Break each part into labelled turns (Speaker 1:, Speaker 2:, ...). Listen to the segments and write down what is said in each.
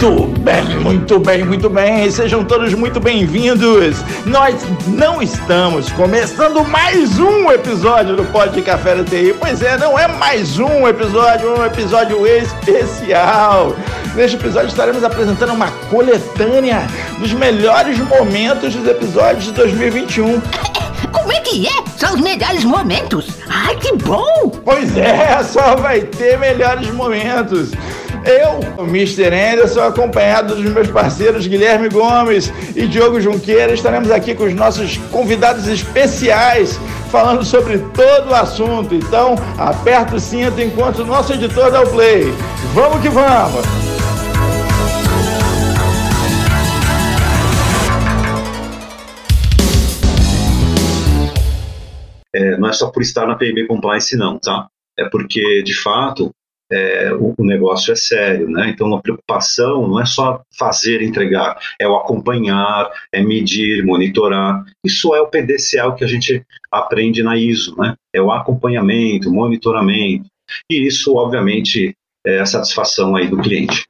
Speaker 1: Muito bem, muito bem, muito bem. Sejam todos muito bem-vindos. Nós não estamos começando mais um episódio do Pod de Café da TI. Pois é, não é mais um episódio, é um episódio especial. Neste episódio estaremos apresentando uma coletânea dos melhores momentos dos episódios de 2021.
Speaker 2: Como é que é? São os melhores momentos. Ai, que bom!
Speaker 1: Pois é, só vai ter melhores momentos. Eu, o Mr. Anderson, acompanhado dos meus parceiros Guilherme Gomes e Diogo Junqueira, estaremos aqui com os nossos convidados especiais falando sobre todo o assunto. Então, aperta o cinto enquanto o nosso editor dá o play. Vamos que vamos!
Speaker 3: É, não é só por estar na PIB Compliance, não, tá? É porque, de fato, é, o, o, negócio é sério, né? Então a preocupação não é só fazer, entregar, é o acompanhar, é medir, monitorar. Isso é o PDCA que a gente aprende na ISO, né? É o acompanhamento, monitoramento. E isso, obviamente, é a satisfação aí do cliente.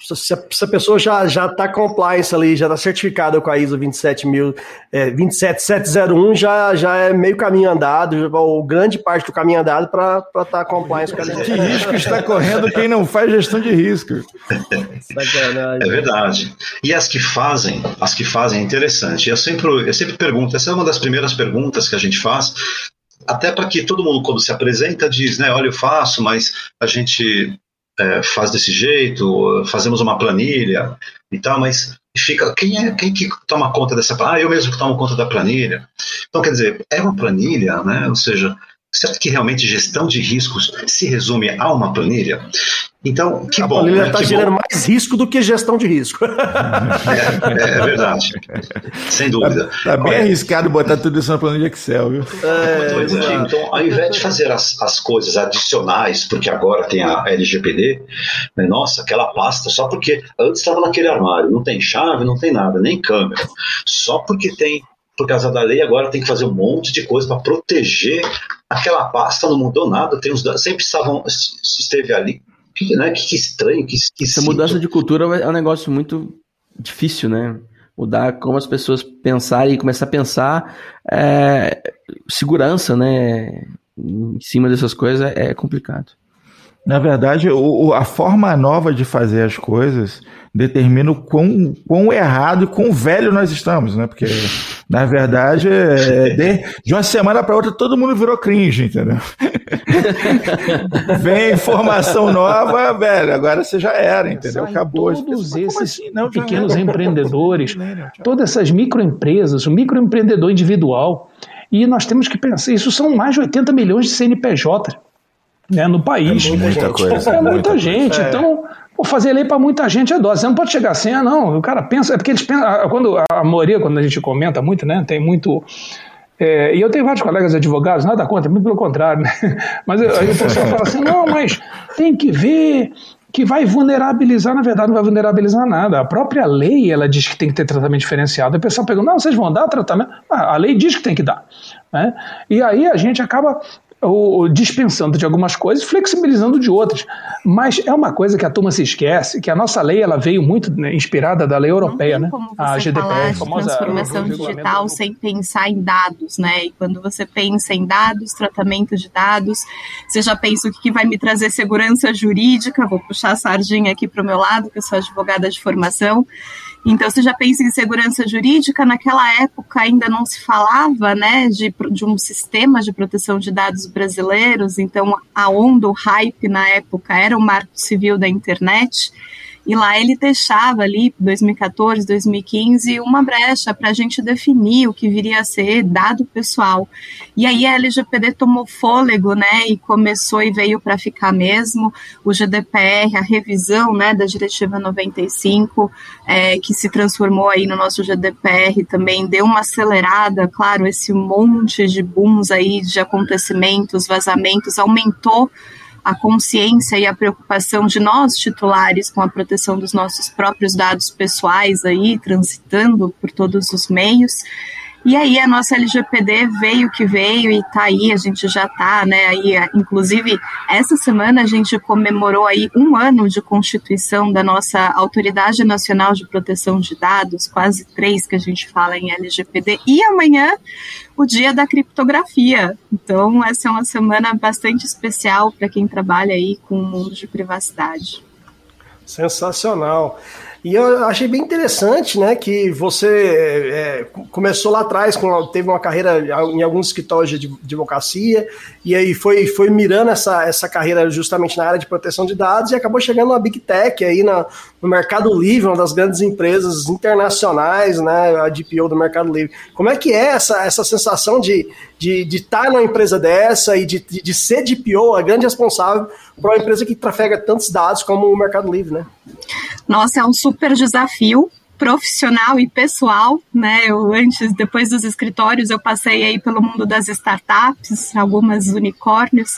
Speaker 4: Se a, se a, pessoa já já está compliance ali, já está certificada com a ISO 27000, é, 27701, já, já é meio caminho andado, ou grande parte do caminho andado para estar tá compliance com a
Speaker 1: Que risco está correndo quem não faz gestão de risco?
Speaker 3: É verdade. E as que fazem, as que fazem é interessante. Eu sempre, eu sempre pergunto, essa é uma das primeiras perguntas que a gente faz, até para que todo mundo, quando se apresenta, diz, né, olha, eu faço, mas a gente é, faz desse jeito, fazemos uma planilha e tal, mas fica quem é quem que toma conta dessa planilha? Ah, eu mesmo que tomo conta da planilha. Então, quer dizer, é uma planilha, né? Ou seja, certo que realmente gestão de riscos se resume a uma planilha? Então, que
Speaker 4: a
Speaker 3: bom.
Speaker 4: A planilha
Speaker 3: está
Speaker 4: né? gerando bom. mais risco do que gestão de risco.
Speaker 3: É, é verdade. Sem dúvida.
Speaker 1: Tá, tá bem arriscado botar tudo isso na planilha Excel, viu?
Speaker 3: É, é. Então, ao invés de fazer as, as coisas adicionais, porque agora tem a LGPD, né, nossa, aquela pasta, só porque antes estava naquele armário, não tem chave, não tem nada, nem câmera. Só porque tem por causa da lei, agora tem que fazer um monte de coisa para proteger aquela pasta, não mudou nada, tem os sempre estavam, esteve ali. Que, né, que estranho, que
Speaker 5: Essa mudança de cultura é um negócio muito difícil, né? Mudar como as pessoas pensarem e começar a pensar é, segurança, né? Em cima dessas coisas é complicado.
Speaker 1: Na verdade, o, a forma nova de fazer as coisas determina o quão, quão errado e quão velho nós estamos, né? Porque na verdade, é, de, de, uma semana para outra todo mundo virou cringe, entendeu? Vem informação nova, velho, agora você já era, entendeu? Acabou.
Speaker 6: Todos esses assim? Não, pequenos empreendedores, todas essas microempresas, o microempreendedor individual, e nós temos que pensar, isso são mais de 80 milhões de CNPJ né, no país.
Speaker 1: É muita coisa.
Speaker 6: É muita gente. É. Então, Pô, fazer lei para muita gente é dose. Você não pode chegar assim, ah, não. O cara pensa. É porque eles pensam. Quando a maioria, quando a gente comenta muito, né? Tem muito. É, e eu tenho vários colegas advogados, nada contra, muito pelo contrário, né? Mas aí o pessoal fala assim: não, mas tem que ver que vai vulnerabilizar, na verdade, não vai vulnerabilizar nada. A própria lei, ela diz que tem que ter tratamento diferenciado. O pessoal pergunta, não, vocês vão dar tratamento? Ah, a lei diz que tem que dar. Né? E aí a gente acaba ou dispensando de algumas coisas, flexibilizando de outras. Mas é uma coisa que a turma se esquece, que a nossa lei ela veio muito né, inspirada da lei europeia, né?
Speaker 7: a GDPR, a famosa transformação digital sem pensar em dados, né? E quando você pensa em dados, tratamento de dados, você já pensa o que vai me trazer segurança jurídica. Vou puxar a sardinha aqui para o meu lado, que eu sou advogada de formação. Então, você já pensa em segurança jurídica, naquela época ainda não se falava né, de, de um sistema de proteção de dados brasileiros, então a onda, o hype na época era o marco civil da internet. E lá ele deixava ali, 2014, 2015, uma brecha para a gente definir o que viria a ser dado pessoal. E aí a LGPD tomou fôlego, né, e começou e veio para ficar mesmo. O GDPR, a revisão, né, da Diretiva 95, é, que se transformou aí no nosso GDPR, também deu uma acelerada, claro, esse monte de booms aí de acontecimentos, vazamentos, aumentou a consciência e a preocupação de nós titulares com a proteção dos nossos próprios dados pessoais aí, transitando por todos os meios. E aí a nossa LGPD veio que veio e tá aí, a gente já tá, né? Aí, inclusive, essa semana a gente comemorou aí um ano de constituição da nossa Autoridade Nacional de Proteção de Dados, quase três que a gente fala em LGPD, e amanhã o dia da criptografia. Então, essa é uma semana bastante especial para quem trabalha aí com o mundo de privacidade.
Speaker 4: Sensacional. E eu achei bem interessante, né, que você é, começou lá atrás, com, teve uma carreira em alguns escritórios de advocacia, e aí foi, foi mirando essa, essa carreira justamente na área de proteção de dados e acabou chegando na Big Tech aí na, no Mercado Livre, uma das grandes empresas internacionais, né, a DPO do Mercado Livre. Como é que é essa, essa sensação de de, de estar numa empresa dessa e de, de, de ser DPO, a grande responsável para uma empresa que trafega tantos dados como o Mercado Livre, né?
Speaker 7: Nossa, é um super desafio profissional e pessoal, né? Eu antes, depois dos escritórios, eu passei aí pelo mundo das startups, algumas unicórnios.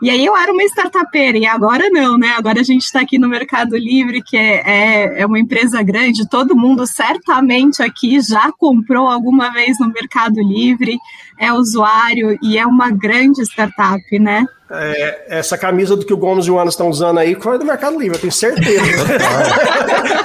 Speaker 7: E aí eu era uma startupeira, e agora não, né? Agora a gente está aqui no Mercado Livre, que é, é, é, uma empresa grande, todo mundo certamente aqui já comprou alguma vez no Mercado Livre, é usuário e é uma grande startup, né?
Speaker 4: É, essa camisa do que o Gomes e o Ana estão usando aí foi do Mercado Livre, eu tenho certeza.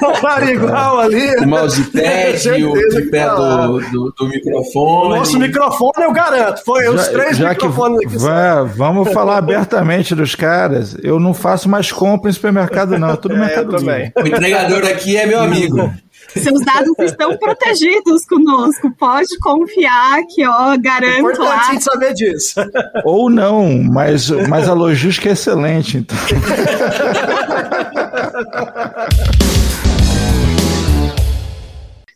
Speaker 5: o ali. O mousepad, o tripé do, do, do, microfone.
Speaker 4: O nosso microfone eu garanto, foi já, os três já microfones
Speaker 8: que. Vai, vamos falar abertamente dos caras. Eu não faço mais compra em supermercado, não. É tudo é, Mercado Livre.
Speaker 5: O entregador aqui é meu amigo.
Speaker 7: Seus dados estão protegidos conosco. Pode confiar que, ó, garanto Importante lá.
Speaker 4: Saber disso.
Speaker 8: Ou não, mas, mas a logística é excelente. Então.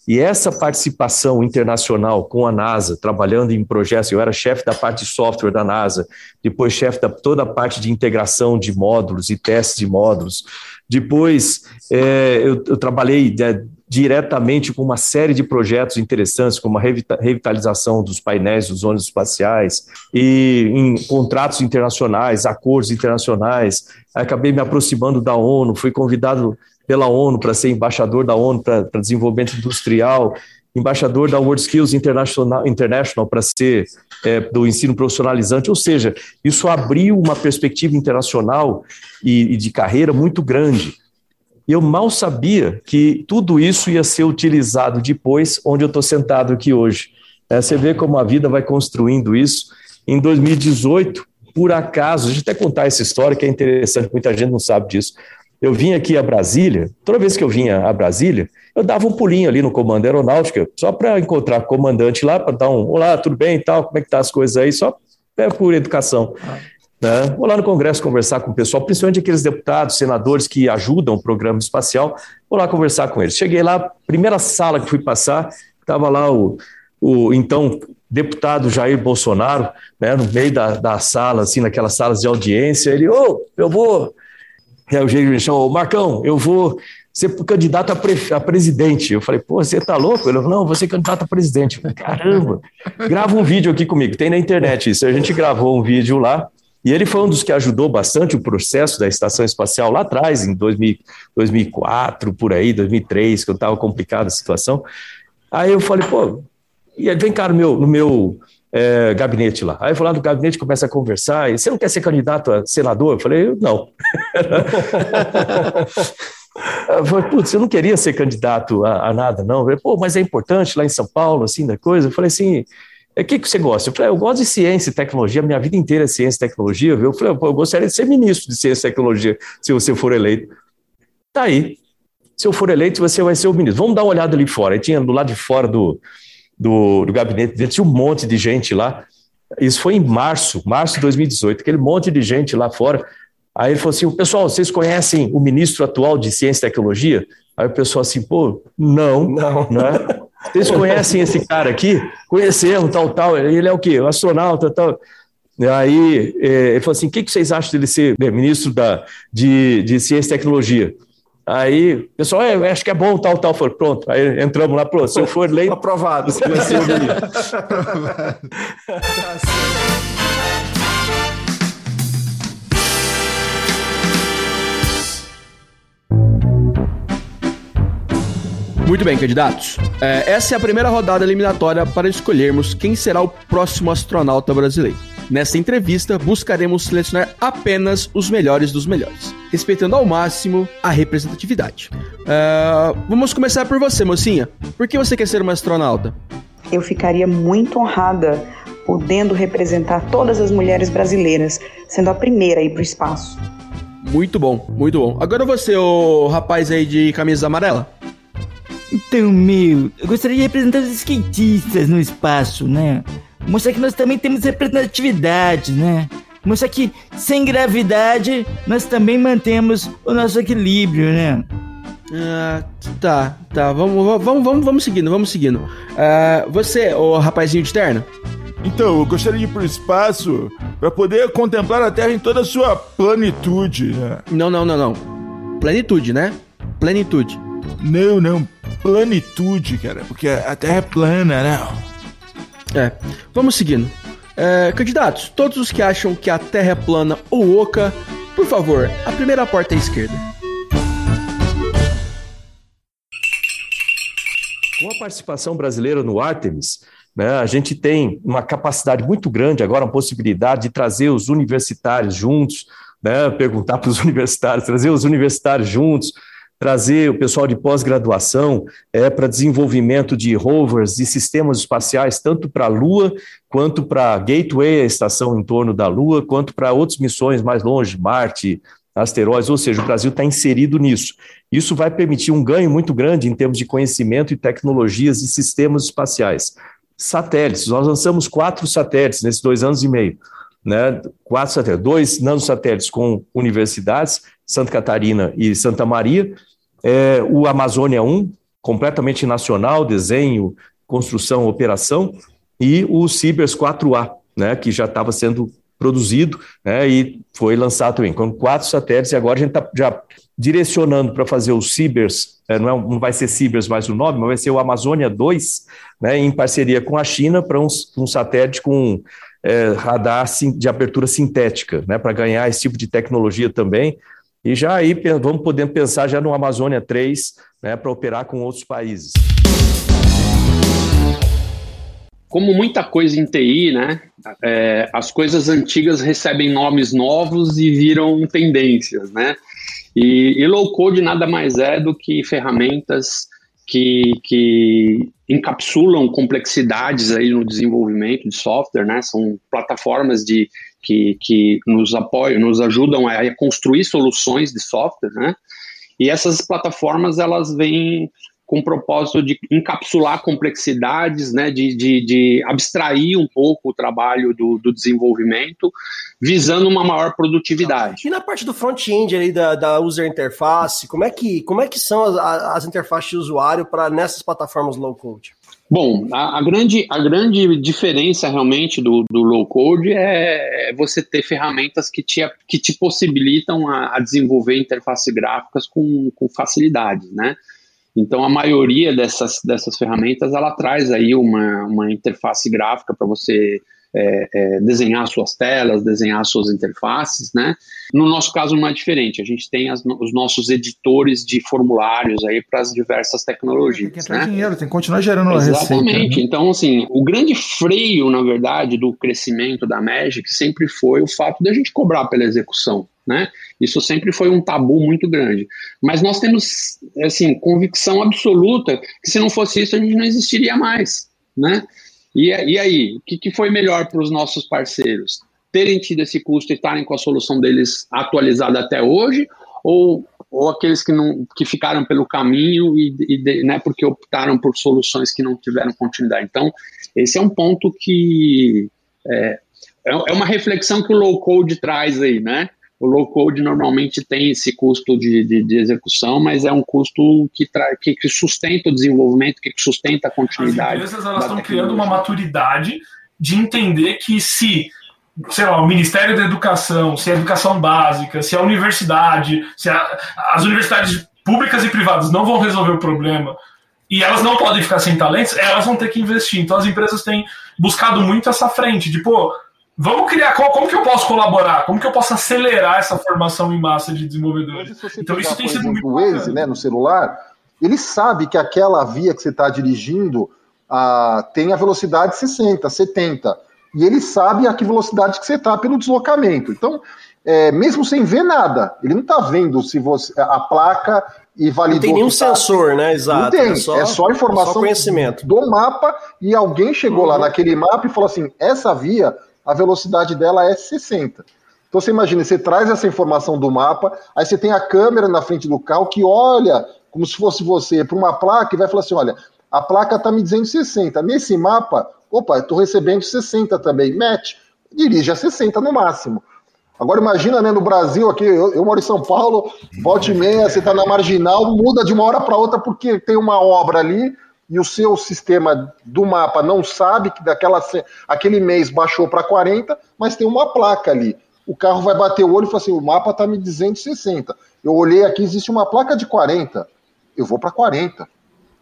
Speaker 9: E essa participação internacional com a NASA, trabalhando em projetos, eu era chefe da parte de software da NASA, depois chefe da toda a parte de integração de módulos e testes de módulos. Depois é, eu, eu, trabalhei né, diretamente com uma série de projetos interessantes, como a revitalização dos painéis dos ônibus espaciais, e em contratos internacionais, acordos internacionais. Acabei me aproximando da ONU, fui convidado pela ONU para ser embaixador da ONU para desenvolvimento industrial, embaixador da World Skills International, International para ser é, do ensino profissionalizante, ou seja, isso abriu uma perspectiva internacional e, e de carreira muito grande. E eu mal sabia que tudo isso ia ser utilizado depois, onde eu estou sentado aqui hoje. É, você vê como a vida vai construindo isso. Em 2018, por acaso, deixa eu até contar essa história que é interessante, muita gente não sabe disso. Eu vim aqui a Brasília, toda vez que eu vinha a Brasília, eu dava um pulinho ali no comando aeronáutica, só para encontrar o comandante lá, para dar um olá, tudo bem e tal, como é que tá as coisas aí, só é por educação. Né? Vou lá no Congresso conversar com o pessoal, principalmente aqueles deputados, senadores que ajudam o programa espacial. Vou lá conversar com eles. Cheguei lá, primeira sala que fui passar, estava lá o, o então deputado Jair Bolsonaro, né, no meio da, da sala, assim, naquelas salas de audiência. Ele, ô, oh, eu vou. É, o Jair me chamou, Marcão, eu vou ser candidato a, pre, a, presidente. Eu falei, pô, você tá louco? Ele falou, não, ser candidato a presidente. Eu falei, caramba, grava um vídeo aqui comigo. Tem na internet isso. A gente gravou um vídeo lá e ele foi um dos que ajudou bastante o processo da estação espacial lá atrás, em 2000, 2004, por aí, 2003, quando estava complicada a situação. Aí eu falei, pô, e vem cá no meu, no meu é, gabinete lá. Aí eu vou lá no gabinete, começa a conversar, você não quer ser candidato a senador? Eu falei, não. Eu falei, putz, eu não queria ser candidato a, a nada, não. Eu falei, pô, mas é importante lá em São Paulo, assim, da coisa. Eu falei assim, o que, que você gosta? Eu falei, ah, eu gosto de ciência e tecnologia, minha vida inteira é ciência e tecnologia. Eu falei, eu gostaria de ser ministro de ciência e tecnologia se você for eleito. Tá aí. Se eu for eleito, você vai ser o ministro. Vamos dar uma olhada ali fora. Aí tinha do lado de fora do, do, do gabinete, tinha um monte de gente lá. Isso foi em março, março de 2018, aquele monte de gente lá fora. Aí ele falou assim: pessoal, vocês conhecem o ministro atual de ciência e tecnologia? Aí o pessoal assim, pô, não, não, né? Vocês conhecem esse cara aqui? Conhecemos, tal, tal. Ele é o quê? O astronauta, tal. Aí é, ele falou assim: o que, vocês acham dele ser né, ministro da, de, de Ciência e Tecnologia? Aí o pessoal, é, acho que é bom, tal, tal. Falei, pronto. Aí entramos lá, pronto. Se eu for eleito.
Speaker 4: Aprovado.
Speaker 9: Você vai ser o ministro.
Speaker 5: Muito bem, candidatos. É, essa é a primeira rodada eliminatória para escolhermos quem será o próximo astronauta brasileiro. Nesta entrevista, buscaremos selecionar apenas os melhores dos melhores, respeitando ao máximo a representatividade. Uh, vamos começar por você, mocinha. Por que você quer ser uma astronauta?
Speaker 10: Eu ficaria muito honrada podendo representar todas as mulheres brasileiras, sendo a primeira a ir para o espaço.
Speaker 5: Muito bom, muito bom. Agora você, o rapaz aí de camisa amarela.
Speaker 11: Então, meu, eu gostaria de representar os skatistas no espaço, né? Mostrar que nós também temos representatividade, né? Mostrar que sem gravidade nós também mantemos o nosso equilíbrio, né?
Speaker 5: Ah, tá, tá. Vamos, vamos, vamos, vamos seguindo, vamos seguindo. Uh, você, o rapazinho de terno?
Speaker 8: Então, eu gostaria de ir para o espaço para poder contemplar a Terra em toda a sua plenitude. Né?
Speaker 5: Não, não, não, não. Plenitude, né? Plenitude.
Speaker 8: Não, não. Plenitude, cara. Porque a Terra é plana, não.
Speaker 5: É. Vamos seguindo. É, candidatos, todos os que acham que a Terra é plana ou oca, por favor, a primeira porta à esquerda.
Speaker 9: Com a participação brasileira no Artemis, né, a gente tem uma capacidade muito grande agora, uma possibilidade de trazer os universitários juntos, né, perguntar para os universitários, trazer os universitários juntos, trazer o pessoal de pós-graduação é, para desenvolvimento de rovers e sistemas espaciais, tanto para a Lua, quanto para a Gateway, a estação em torno da Lua, quanto para outras missões mais longe, Marte, asteroides, ou seja, o Brasil está inserido nisso. Isso vai permitir um ganho muito grande em termos de conhecimento e tecnologias e sistemas espaciais. Satélites, nós lançamos quatro satélites nesses dois anos e meio. Né, quatro satélites, dois nanosatélites com universidades, Santa Catarina e Santa Maria, é, o Amazônia 1, completamente nacional, desenho, construção, operação, e o Cibers 4A, né, que já estava sendo produzido né, e foi lançado também, com quatro satélites, e agora a gente está já direcionando para fazer o Cibers, é, não, é, não, vai ser Cibers mais o nome, mas vai ser o Amazônia 2, né, em parceria com a China, para um, um satélite com é, radar de abertura sintética, né, para ganhar esse tipo de tecnologia também, e já aí vamos poder pensar já no Amazônia 3, né, para operar com outros países.
Speaker 12: Como muita coisa em TI, né, é, as coisas antigas recebem nomes novos e viram tendências, né? E, e low code nada mais é do que ferramentas que, que encapsulam complexidades aí no desenvolvimento de software, né? São plataformas de que, que nos apoiam, nos ajudam a construir soluções de software, né? E essas plataformas elas vêm com o propósito de encapsular complexidades, né, de, de, de abstrair um pouco o trabalho do, do, desenvolvimento, visando uma maior produtividade.
Speaker 4: E na parte do front-end ali da, da user interface, como é que, como é que são as, as interfaces de usuário para nessas plataformas low-code?
Speaker 12: Bom, a, a, grande, a grande diferença realmente do, do low code é, é você ter ferramentas que te, que te possibilitam a, a desenvolver interfaces gráficas com, com facilidade, né? Então, a maioria dessas, dessas ferramentas, ela traz aí uma, uma interface gráfica para você é, é, desenhar suas telas, desenhar suas interfaces, né? No nosso caso não é diferente, a gente tem as, os nossos editores de formulários aí para as diversas tecnologias.
Speaker 8: Tem que entrar né? dinheiro, tem que continuar gerando
Speaker 12: Exatamente.
Speaker 8: Receita,
Speaker 12: né? Então, assim, o grande freio, na verdade, do crescimento da Magic sempre foi o fato de a gente cobrar pela execução, né? Isso sempre foi um tabu muito grande. Mas nós temos, assim, convicção absoluta que se não fosse isso a gente não existiria mais, né? E, e aí, o que, que foi melhor para os nossos parceiros? Terem tido esse custo e estarem com a solução deles atualizada até hoje, ou, ou aqueles que, não, que ficaram pelo caminho e, e né, porque optaram por soluções que não tiveram continuidade. Então, esse é um ponto que é, é, é uma reflexão que o low code traz aí, né? O low code normalmente tem esse custo de, de, de execução, mas é um custo que, que, que, sustenta o desenvolvimento, que sustenta a continuidade.
Speaker 13: As empresas elas estão criando uma maturidade de entender que se sei lá, o Ministério da Educação, se a educação básica, se a universidade, se a, as universidades públicas e privadas não vão resolver o problema e elas não podem ficar sem talentos, elas vão ter que investir. Então as empresas têm buscado muito essa frente, de pô, Vamos criar. Como que eu posso colaborar? Como que eu posso acelerar essa formação em massa de desenvolvedores?
Speaker 8: então isso tem sido muito. O Waze, né, no celular,
Speaker 14: ele sabe que aquela via que você está dirigindo ah, tem a velocidade 60, 70. E ele sabe a que velocidade que você está pelo deslocamento. Então, é, mesmo sem ver nada, ele não está vendo se você a placa e validou. Não
Speaker 4: tem nenhum tá... sensor, né? Exato.
Speaker 14: Não tem. É só, é só informação é só
Speaker 4: conhecimento.
Speaker 14: do mapa e alguém chegou uhum. lá naquele mapa e falou assim: essa via, a velocidade dela é 60. Então você imagina, você traz essa informação do mapa, aí você tem a câmera na frente do carro que olha como se fosse você para uma placa e vai falar assim: olha, a placa está me dizendo 60. Nesse mapa, opa, estou recebendo 60 também. Match, dirige a 60 no máximo. Agora imagina, né, no Brasil aqui, eu, eu moro em São Paulo, volte e meia, você está na marginal, muda de uma hora para outra porque tem uma obra ali e o seu sistema do mapa não sabe que daquela aquele mês baixou para 40, mas tem uma placa ali. O carro vai bater o olho e fala assim: o mapa está me dizendo 60. Eu olhei aqui, existe uma placa de 40. Eu vou para 40.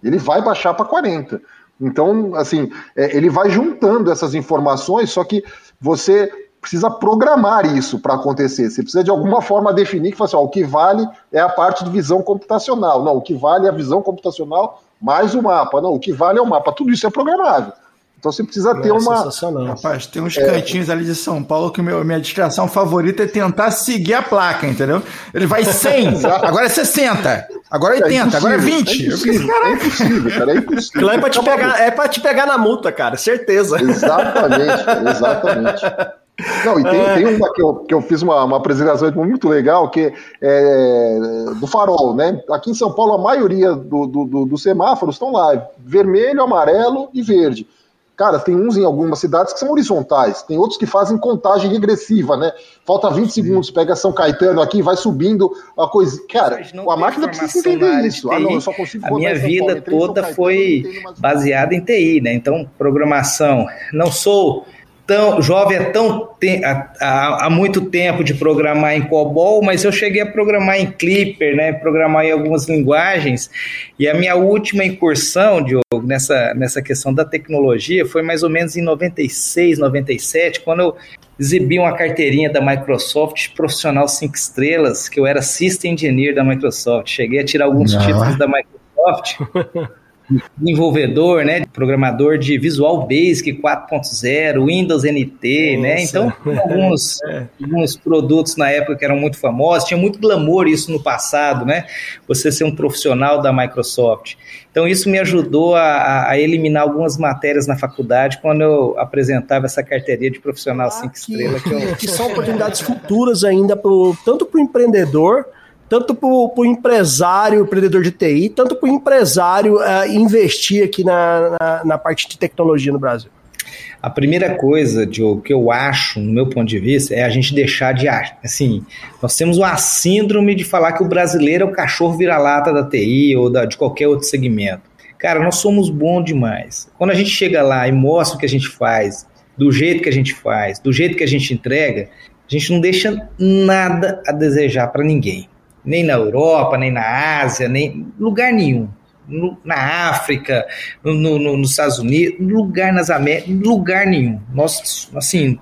Speaker 14: Ele vai baixar para 40. Então, assim, é, ele vai juntando essas informações, só que você precisa programar isso para acontecer. Você precisa de alguma forma definir que assim, ó, o que vale é a parte de visão computacional. Não, o que vale é a visão computacional mais o mapa. Não, o que vale é o mapa. Tudo isso é programável. Então você precisa ter é uma.
Speaker 1: Rapaz, tem uns é... cantinhos ali de São Paulo que meu, minha distração favorita é tentar seguir a placa, entendeu? Ele vai 100, agora é 60, agora é 80, é agora é 20.
Speaker 14: É impossível, é impossível, cara, é impossível.
Speaker 4: é pra, te pegar, é pra te pegar na multa, cara, certeza.
Speaker 14: Exatamente, exatamente. Não, e tem, é. tem uma que eu, que eu fiz uma, uma apresentação muito legal, que é do farol, né? Aqui em São Paulo, a maioria do, do, do, dos semáforos estão lá, vermelho, amarelo e verde. Cara, tem uns em algumas cidades que são horizontais, tem outros que fazem contagem regressiva, né? Falta 20 segundos, pega São Caetano aqui, vai subindo a coisa. Cara, a máquina precisa entender isso.
Speaker 15: Ah, não, eu só consigo A minha vida toda foi baseada em TI, né? Então, programação. Não sou tão jovem é tão te, há, há, muito tempo de programar em COBOL, mas eu cheguei a programar em Clipper, né, programar em algumas linguagens, e a minha última incursão, Diogo, nessa, nessa questão da tecnologia foi mais ou menos em 96, 97, quando eu exibi uma carteirinha da Microsoft profissional cinco estrelas, que eu era System Engineer da Microsoft. Cheguei a tirar alguns Não. títulos da Microsoft. desenvolvedor, né, programador de Visual Basic 4.0, Windows NT, né? Então, alguns, é. alguns produtos na época que eram muito famosos, tinha muito glamour isso no passado, né? Você ser um profissional da Microsoft. Então, isso me ajudou a, a eliminar algumas matérias na faculdade quando eu apresentava essa carteirinha de profissional 5 ah, estrelas.
Speaker 4: Que, eu... que são oportunidades futuras ainda, pro, tanto para o empreendedor tanto para o empresário, empreendedor de TI, tanto para o empresário uh, investir aqui na, na, na, parte de tecnologia no Brasil?
Speaker 15: A primeira coisa, Diogo, que eu acho, no meu ponto de vista, é a gente deixar de assim, nós temos uma síndrome de falar que o brasileiro é o cachorro vira-lata da TI ou da, de qualquer outro segmento. Cara, nós somos bons demais. Quando a gente chega lá e mostra o que a gente faz, do jeito que a gente faz, do jeito que a gente entrega, a gente não deixa nada a desejar para ninguém nem na Europa, nem na Ásia, nem lugar nenhum. No, na África, no, no, nos Estados Unidos, lugar nas Américas, lugar nenhum. Nós, assim,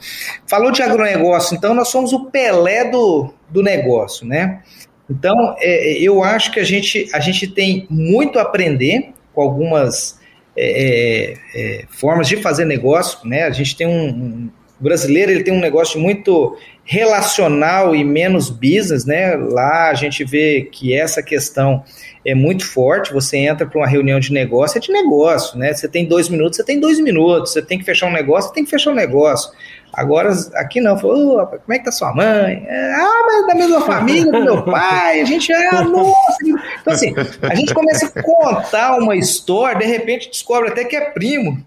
Speaker 15: falou de agronegócio, então nós somos o Pelé do, do negócio, né? Então, é, eu acho que a gente, a gente tem muito a aprender com algumas é, é, é formas de fazer negócio, né? A gente tem um, um o brasileiro ele tem um negócio muito relacional e menos business, né? Lá a gente vê que essa questão é muito forte. Você entra para uma reunião de negócio, é de negócio, né? Você tem dois minutos, você tem dois minutos. Você tem que fechar um negócio, você tem que fechar um negócio. Agora, aqui não, falou, oh, como é que tá sua mãe? É, ah, mas é da mesma família do meu pai, a gente, ah, nossa. Então, assim, a gente começa a contar uma história, de repente descobre até que é primo.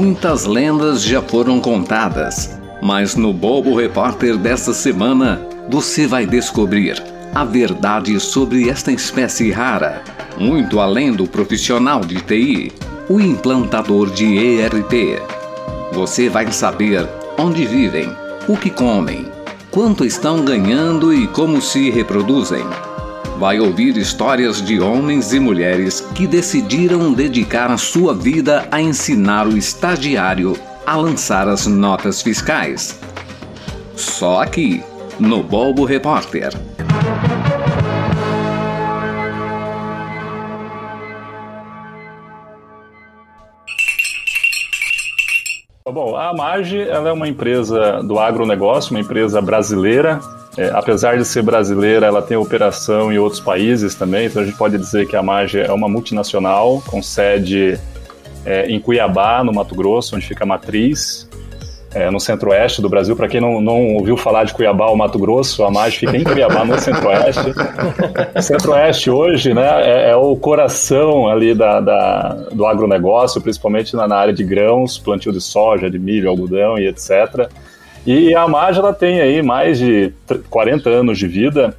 Speaker 16: Muitas lendas já foram contadas, mas no Bobo Repórter desta semana você vai descobrir a verdade sobre esta espécie rara, muito além do profissional de TI, o implantador de ERP. Você vai saber onde vivem, o que comem, quanto estão ganhando e como se reproduzem. Vai ouvir histórias de homens e mulheres que decidiram dedicar a sua vida a ensinar o estagiário a lançar as notas fiscais. Só aqui, no Bobo Repórter.
Speaker 17: Bom, a Mage ela é uma empresa do agronegócio, uma empresa brasileira. É, apesar de ser brasileira, ela tem operação em outros países também, então a gente pode dizer que a Mage é uma multinacional com sede é, em Cuiabá, no Mato Grosso, onde fica a matriz, é, no centro-oeste do Brasil. Para quem não, não ouviu falar de Cuiabá ou Mato Grosso, a MAG fica em Cuiabá, no centro-oeste. centro-oeste hoje né, é, é, o coração ali da, da, do agronegócio, principalmente na, na, área de grãos, plantio de soja, de milho, algodão e etc. E a MAG ela tem aí mais de 40 anos de vida.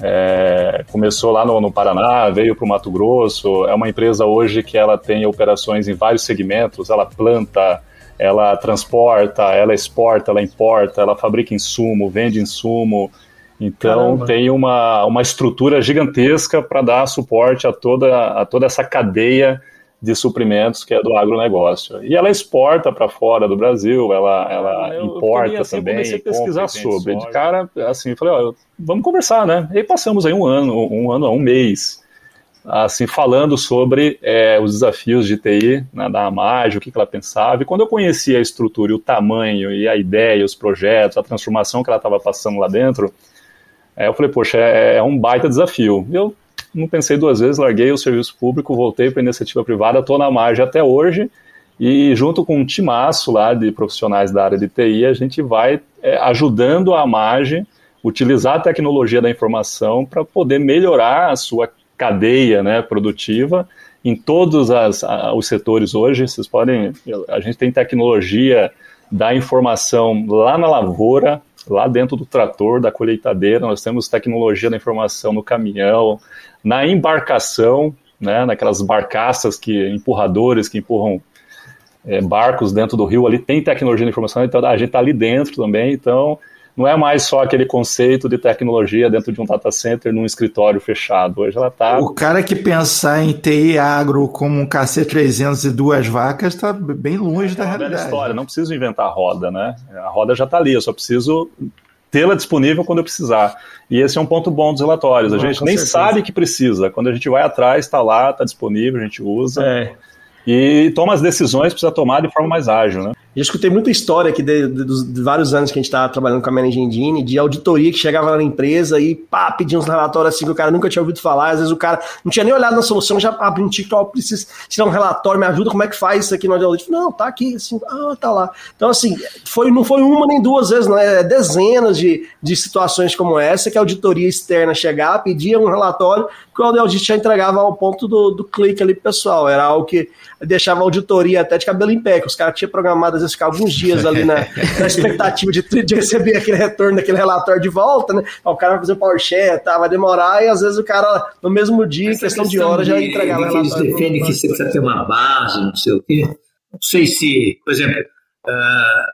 Speaker 17: É, começou lá no, no Paraná, veio para o Mato Grosso. É uma empresa hoje que ela tem operações em vários segmentos. Ela planta, ela transporta, ela exporta, ela importa, ela fabrica insumo, vende insumo. Então Caramba. tem uma, uma estrutura gigantesca para dar suporte a toda, a toda essa cadeia de suprimentos que é do agronegócio. E ela exporta para fora do Brasil, ela, ela eu, importa eu assim, também. Eu comecei a pesquisar sobre. De cara, assim, falei, ó, vamos conversar, né? E aí passamos aí um ano, um ano, um mês assim, falando sobre é, os desafios de TI né, da Amage, o que, que ela pensava. E quando eu conheci a estrutura, e o tamanho, e a ideia, os projetos, a transformação que ela estava passando lá dentro, é, eu falei, poxa, é, é, um baita desafio. Eu não pensei duas vezes, larguei o serviço público, voltei para a iniciativa privada, estou na Amage até hoje, e junto com um timaço lá de profissionais da área de TI, a gente vai é, ajudando a Amage utilizar a tecnologia da informação para poder melhorar a sua cadeia né, produtiva em todos as, os setores hoje. Vocês podem, a gente tem tecnologia da informação lá na lavoura, lá dentro do trator, da colheitadeira, nós temos tecnologia da informação no caminhão, na embarcação, né, naquelas barcaças que empurradores que empurram é, barcos dentro do rio, ali tem tecnologia da informação, então a gente está ali dentro também, então não é mais só aquele conceito de tecnologia dentro de um data center num escritório fechado. Hoje ela está.
Speaker 1: O cara que pensar em TI agro como um KC300 e duas vacas está bem longe é da realidade.
Speaker 17: história, não preciso inventar a roda, né? A roda já está ali, eu só preciso tê-la disponível quando eu precisar. E esse é um ponto bom dos relatórios. A gente nem certeza. sabe que precisa. Quando a gente vai atrás, está lá, está disponível, a gente usa. É. E toma as decisões, precisa tomar de forma mais ágil, né?
Speaker 4: Já escutei muita história aqui de, de, dos de vários anos que a gente estava trabalhando com a Managing Engine, de auditoria que chegava lá na empresa e pá, pedia uns relatórios assim que o cara nunca tinha ouvido falar. Às vezes o cara não tinha nem olhado na solução, já abre um TikTok, preciso tirar um relatório, me ajuda, como é que faz isso aqui no audit? Não, tá aqui, assim, ah, tá lá. Então, assim, foi, não foi uma nem duas vezes, não é dezenas de, de situações como essa que a auditoria externa chegava, pedia um relatório, que o audit já entregava ao ponto do, do clique ali pro pessoal. Era algo que deixava a auditoria até de cabelo em pé, que os caras tinham programado, às vezes, ficar alguns dias ali na, na expectativa de, de, receber aquele retorno daquele relatório de volta, né? O cara vai fazer o PowerShare, tá, vai demorar, e às vezes o cara, no mesmo dia, em questão, de horas, já entregava
Speaker 18: o relatório. Eles defendem que você precisa ter uma base, não sei o quê. Não sei se, por exemplo, uh,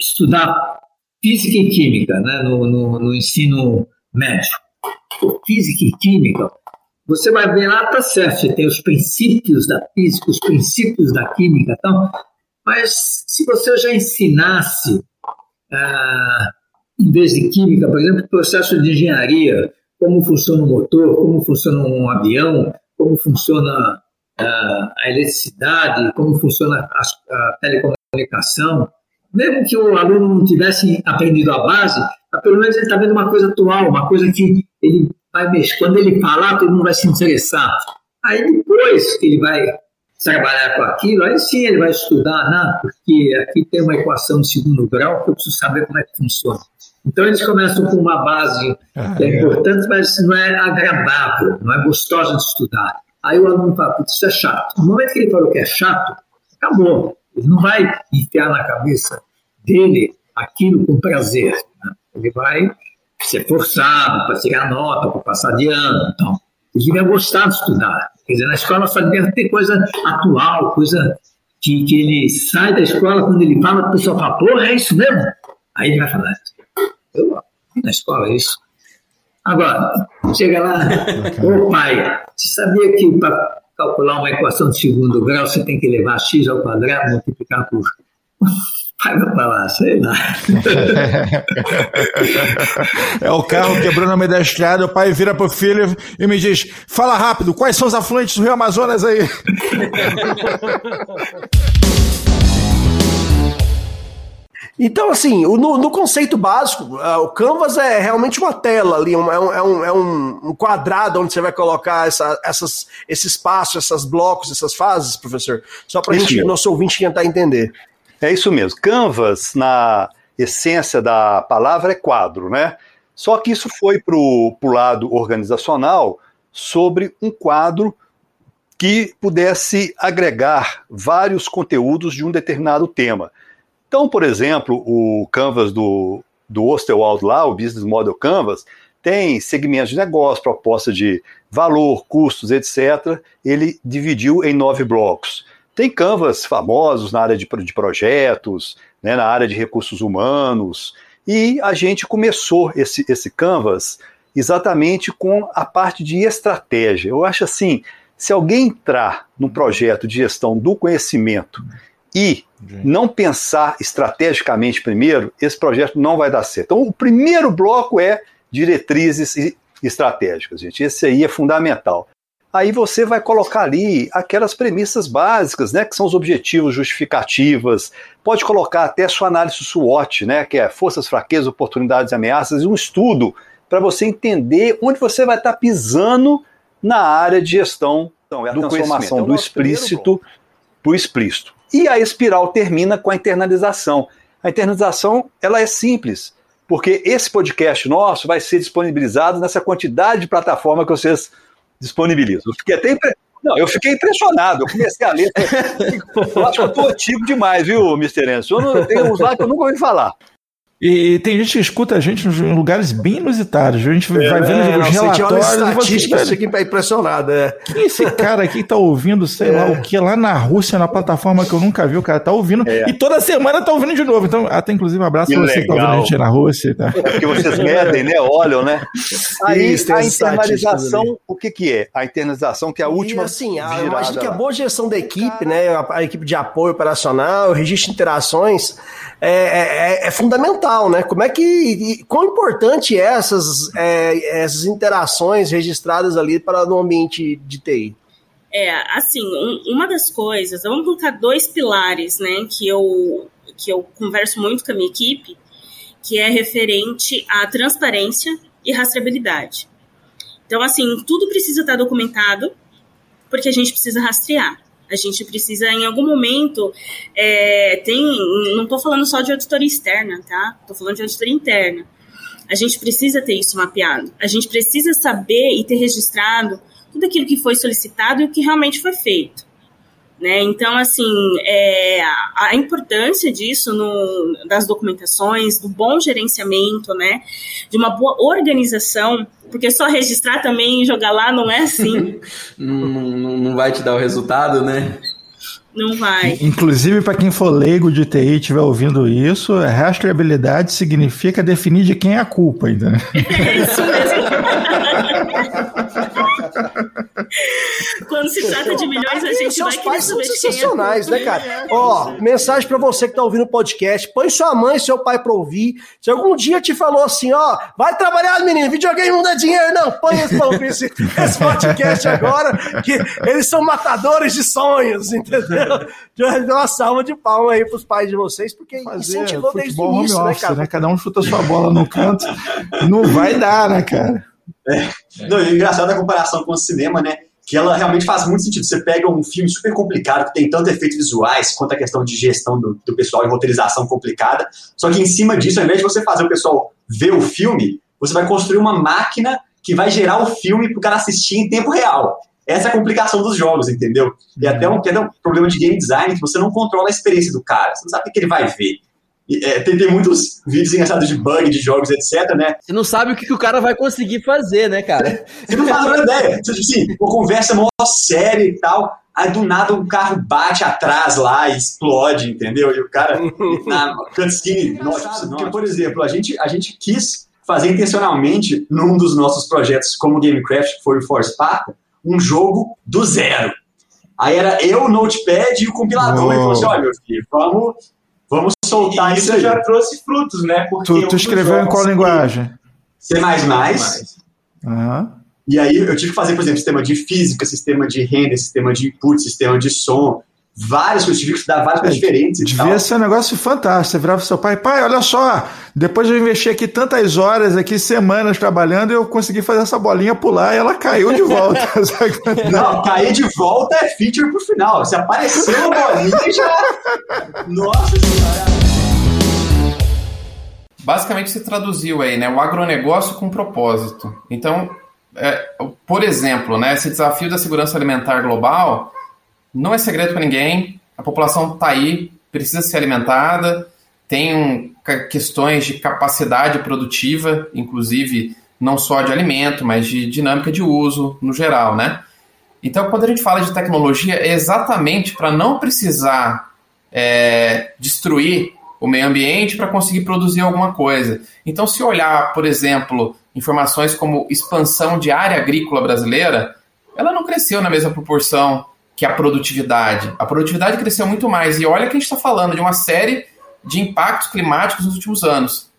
Speaker 18: estudar física e química né, no, no, no ensino médio. Física e química, você vai ver lá, tá certo, você tem os princípios da física, os princípios da química, então, mas se você já ensinasse, ah, em vez de química, por exemplo, processo de engenharia, como funciona o motor, como funciona um avião, como funciona ah, a eletricidade, como funciona a, a telecomunicação, mesmo que o aluno não tivesse aprendido a base, pelo menos ele está vendo uma coisa atual, uma coisa que ele vai. Quando ele falar, todo mundo vai se interessar. Aí depois que ele vai trabalhar com aquilo, aí sim ele vai estudar, né? porque aqui tem uma equação de segundo grau que eu preciso saber como é que funciona. Então eles começam com uma base que é importante, mas não é agradável, não é gostosa de estudar. Aí o aluno fala, isso é chato. No momento que ele falou que é chato, acabou. Ele não vai enfiar na cabeça dele aquilo com prazer. Né? Ele vai ser forçado para tirar nota, para passar de ano. Então, ele devia gostar de estudar. Quer dizer, na escola só devia ter coisa atual, coisa que, que ele sai da escola, quando ele fala, o pessoal fala, porra, é isso mesmo? Aí ele vai falar, eu na escola, isso. Agora, chega lá, ô pai, você sabia que para calcular uma equação de segundo grau você tem que levar x ao quadrado multiplicar por. Vai falar, sei lá.
Speaker 1: É o carro quebrou no meio da estrada, o pai vira pro filho e me diz: fala rápido, quais são os afluentes do Rio Amazonas aí?
Speaker 4: Então, assim, no, no conceito básico, uh, o Canvas é realmente uma tela ali, um, é, um, é, um, é um quadrado onde você vai colocar essa, essas, esse espaço, esses blocos, essas fases, professor, só para a gente, nosso ouvinte tentar entender.
Speaker 3: É isso mesmo. Canvas, na essência da palavra, é quadro, né? Só que isso foi para o lado organizacional sobre um quadro que pudesse agregar vários conteúdos de um determinado tema. Então, por exemplo, o Canvas do, do Osterwald lá, o Business Model Canvas, tem segmentos de negócio, proposta de valor, custos, etc. Ele dividiu em nove blocos. Tem Canvas famosos na área de, de projetos, né, na área de recursos humanos, e a gente começou esse, esse Canvas exatamente com a parte de estratégia. Eu acho assim, se alguém entrar no projeto de gestão do conhecimento e não pensar estrategicamente primeiro, esse projeto não vai dar certo. Então, o primeiro bloco é diretrizes estratégicas, gente. Esse aí é fundamental. Aí você vai colocar ali aquelas premissas básicas, né, que são os objetivos, justificativas. Pode colocar até sua análise SWOT, né, que é forças, fraquezas, oportunidades e ameaças, e um estudo para você entender onde você vai estar tá pisando na área de gestão então, é do transformação do explícito para o explícito. E a espiral termina com a internalização. A internalização ela é simples, porque esse podcast nosso vai ser disponibilizado nessa quantidade de plataforma que vocês disponibilizam. Eu fiquei até impre... Não, eu fiquei impressionado. Eu comecei a ler. Eu acho que eu estou antigo demais, viu, Mr. Enzo? Tem uns lá que eu nunca ouvi falar.
Speaker 1: E tem gente que escuta a gente em lugares bem inusitados. A gente é, vai vendo é, os relatórios.
Speaker 4: Estatística, você fica impressionado. É.
Speaker 1: Quem é esse cara aqui tá ouvindo, sei é. lá o que, lá na Rússia, na plataforma que eu nunca vi, o cara tá ouvindo. É. E toda semana tá ouvindo de novo. Então, até inclusive um abraço que pra você legal. que tá ouvindo a gente na Rússia. Tá?
Speaker 3: É porque vocês medem, né? Olham, né? Aí Isso, a internalização, o que que é? A internalização que é a última. E,
Speaker 4: assim, a, eu imagino que a boa gestão da equipe, né? A, a equipe de apoio operacional, o registro de interações é, é, né? Como é que. Quão importante é essas, é, essas interações registradas ali para no ambiente de TI?
Speaker 7: É, assim, um, uma das coisas, vamos colocar dois pilares, né, que eu, que eu converso muito com a minha equipe, que é referente à transparência e rastreabilidade. Então, assim, tudo precisa estar documentado, porque a gente precisa rastrear. A gente precisa, em algum momento, é, tem. Não estou falando só de auditoria externa, tá? Estou falando de auditoria interna. A gente precisa ter isso mapeado. A gente precisa saber e ter registrado tudo aquilo que foi solicitado e o que realmente foi feito. Né? Então, assim, é, a, importância disso no, das documentações, do bom gerenciamento, né? de uma boa organização, porque só registrar também e jogar lá não é assim.
Speaker 5: não, não, não vai te dar o resultado, né?
Speaker 7: Não vai.
Speaker 1: Inclusive, para quem for leigo de TI e estiver ouvindo isso, rastreabilidade significa definir de quem é a culpa, entendeu? É isso mesmo.
Speaker 7: Quando se trata de milhões, a gente vai querer saber de quem é.
Speaker 4: sensacionais, né, cara? Ó, mensagem para você que tá ouvindo o podcast. Põe sua mãe e seu pai pra ouvir. Se algum dia te falou assim, ó, vai trabalhar, menino, videogame não dá dinheiro, não. Põe esse, esse, esse podcast agora, que eles são matadores de sonhos, entendeu? Dá uma salva de palma aí pros pais de vocês, porque
Speaker 1: Fazer incentivou desde o início, né, cara? né? Cada um chuta sua bola no canto. Não vai dar, né, cara?
Speaker 19: É. Não, é engraçado a comparação com o cinema, né? Que ela realmente faz muito sentido. Você pega um filme super complicado, que tem tanto efeitos visuais quanto a questão de gestão do, do pessoal e roteirização complicada. Só que em cima disso, ao invés de você fazer o pessoal ver o filme, você vai construir uma máquina que vai gerar o filme para o cara assistir em tempo real. Essa é a complicação dos jogos, entendeu? E até um, até um problema de game design que você não controla a experiência do cara. Você não sabe o que ele vai ver. É, tem, tem, muitos vídeos engraçados de bug, de jogos, etc, né?
Speaker 5: Você não sabe o que, que o cara vai conseguir fazer, né, cara?
Speaker 19: Você não faz a ideia. Tipo assim, uma conversa mó séria e tal, aí do nada um carro bate atrás lá e explode, entendeu? E o cara, na cutscene, nossa, porque, por exemplo, a gente, a gente quis fazer intencionalmente, num dos nossos projetos como Gamecraft, que foi o Force Sparta, um jogo do zero. Aí era eu, o Notepad e o compilador. Oh. E falou assim: olha, meu filho, vamos, vamos soltar
Speaker 8: e
Speaker 19: isso.
Speaker 8: Isso já trouxe frutos, né?
Speaker 1: Porque tu, tu escreveu em qual linguagem?
Speaker 19: C.
Speaker 1: Uhum.
Speaker 19: E aí eu tive que fazer, por exemplo, sistema de física, sistema de render, sistema de input, sistema de som, várias coisas, tive que estudar várias coisas é, diferentes.
Speaker 1: Devia ser um negócio fantástico. Você virava pro seu pai, pai, olha só, depois eu investi aqui tantas horas, aqui, semanas trabalhando, eu consegui fazer essa bolinha pular e ela caiu de volta.
Speaker 19: Não, cair de volta é feature pro final. Se apareceu a bolinha, já. Nossa senhora.
Speaker 20: Basicamente, você traduziu aí, né? O agronegócio com propósito. Então, é, por exemplo, né, esse desafio da segurança alimentar global não é segredo para ninguém. A população está aí, precisa ser alimentada, tem questões de capacidade produtiva, inclusive não só de alimento, mas de dinâmica de uso no geral, né? Então, quando a gente fala de tecnologia, é exatamente para não precisar é, destruir o meio ambiente para conseguir produzir alguma coisa. Então, se olhar, por exemplo, informações como expansão de área agrícola brasileira, ela não cresceu na mesma proporção que a produtividade. A produtividade cresceu muito mais. E olha que a gente está falando de uma série de impactos climáticos nos últimos anos.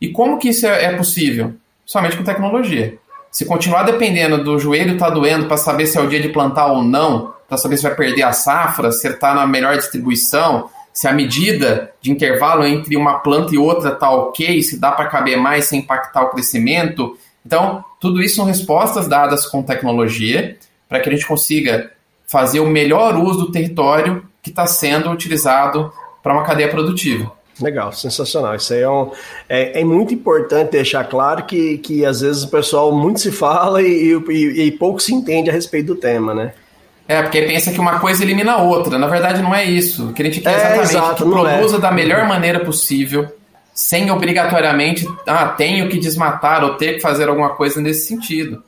Speaker 20: E como que isso é, é possível? Somente com tecnologia. Se continuar dependendo do joelho tá doendo para saber se é o dia de plantar ou não, para saber se vai perder a safra, se está na melhor distribuição, se a medida de intervalo entre uma planta e outra está ok, se dá para caber mais sem impactar o crescimento. Então, tudo isso são respostas dadas com tecnologia para que a gente consiga fazer o melhor uso do território que está sendo utilizado para uma cadeia produtiva.
Speaker 4: Legal, sensacional. Isso aí é, um, é, é, muito importante deixar claro que, que às vezes o pessoal muito se fala e, e, e pouco se entende a respeito do tema, né?
Speaker 20: É, porque pensa que uma coisa elimina a outra. Na verdade, não é isso. O que a gente quer é, exatamente exato, que produza é. da melhor maneira possível, sem obrigatoriamente, ah, tenho que desmatar ou ter que fazer alguma coisa nesse sentido.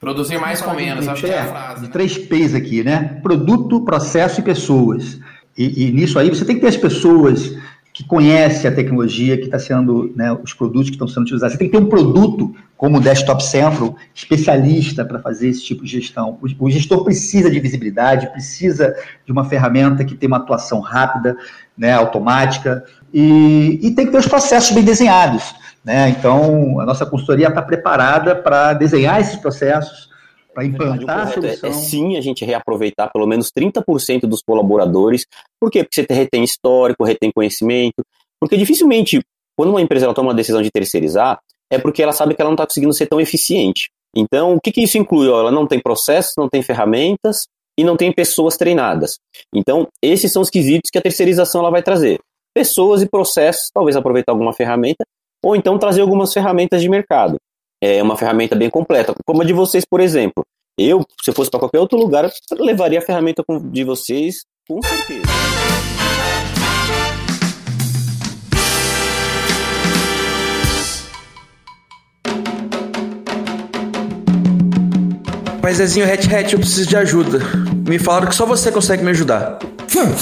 Speaker 20: Produzir mais com menos, acho que é a frase.
Speaker 21: De né? três P's aqui, né? Produto, processo e pessoas. E, e nisso aí você tem que ter as pessoas que conhecem a tecnologia que está sendo, né, os produtos que estão sendo utilizados. Você tem que ter um produto como o Desktop Central, especialista para fazer esse tipo de gestão. O, o, gestor precisa de visibilidade, precisa de uma ferramenta que tem uma atuação rápida, né, automática, e, e tem que ter os processos bem desenhados. Né? Então, a nossa consultoria está preparada para desenhar esses processos, para implantar a solução.
Speaker 22: É, é, sim a gente reaproveitar pelo menos 30% dos colaboradores. Por quê? Porque você retém histórico, retém conhecimento. Porque dificilmente, quando uma empresa toma uma decisão de terceirizar, é porque ela sabe que ela não está conseguindo ser tão eficiente. Então, o que, que isso inclui? Ela não tem processos, não tem ferramentas e não tem pessoas treinadas. Então, esses são os quesitos que a terceirização ela vai trazer. Pessoas e processos, talvez aproveitar alguma ferramenta, ou então trazer algumas ferramentas de mercado. É uma ferramenta bem completa, como a de vocês, por exemplo. Eu, se eu fosse para qualquer outro lugar, levaria a ferramenta de vocês com certeza.
Speaker 5: Mas Zezinho Hat eu preciso de ajuda. Me falaram que só você consegue me ajudar.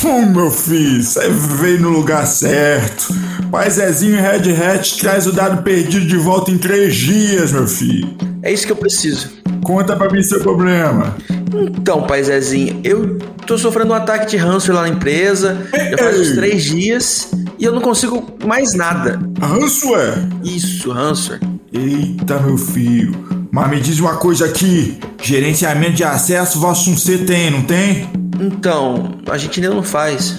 Speaker 23: Hum, meu filho, você veio no lugar certo. Pai Zezinho Red Hat traz o dado perdido de volta em três dias, meu filho.
Speaker 5: É isso que eu preciso.
Speaker 23: Conta pra mim seu problema.
Speaker 5: Então, pai Zezinho, eu tô sofrendo um ataque de ransomware lá na empresa. Já faz uns três dias e eu não consigo mais nada.
Speaker 23: Ransomware?
Speaker 5: Isso, ransomware.
Speaker 23: Eita, meu filho. Mas me diz uma coisa aqui: gerenciamento de acesso vosso C tem, não tem?
Speaker 5: Então, a gente ainda não faz.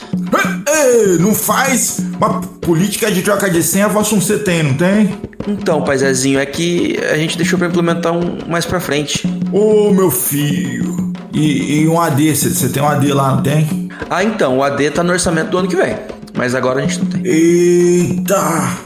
Speaker 23: Ei, não faz? Uma política de troca de senha vosso C tem, não tem?
Speaker 5: Então, paizinho, é que a gente deixou para implementar um mais pra frente.
Speaker 23: Ô, oh, meu filho. E, e um AD, você tem um AD lá, não tem?
Speaker 5: Ah, então, o AD tá no orçamento do ano que vem. Mas agora a gente não tem.
Speaker 23: Eita!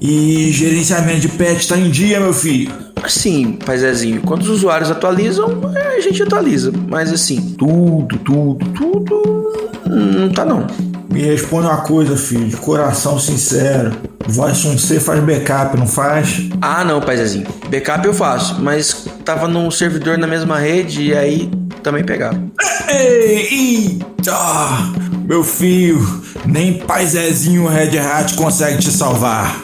Speaker 23: E gerenciamento de pet tá em dia, meu filho?
Speaker 5: Sim, paizinho. Quando os usuários atualizam, é, a gente atualiza. Mas assim, tudo, tudo, tudo. Não tá não.
Speaker 23: Me responde uma coisa, filho, de coração sincero. Voice 1C faz backup, não faz?
Speaker 5: Ah, não, paizinho. Backup eu faço, mas tava num servidor na mesma rede e aí também pegava.
Speaker 23: Eita! Meu filho, nem paizinho Red Hat consegue te salvar.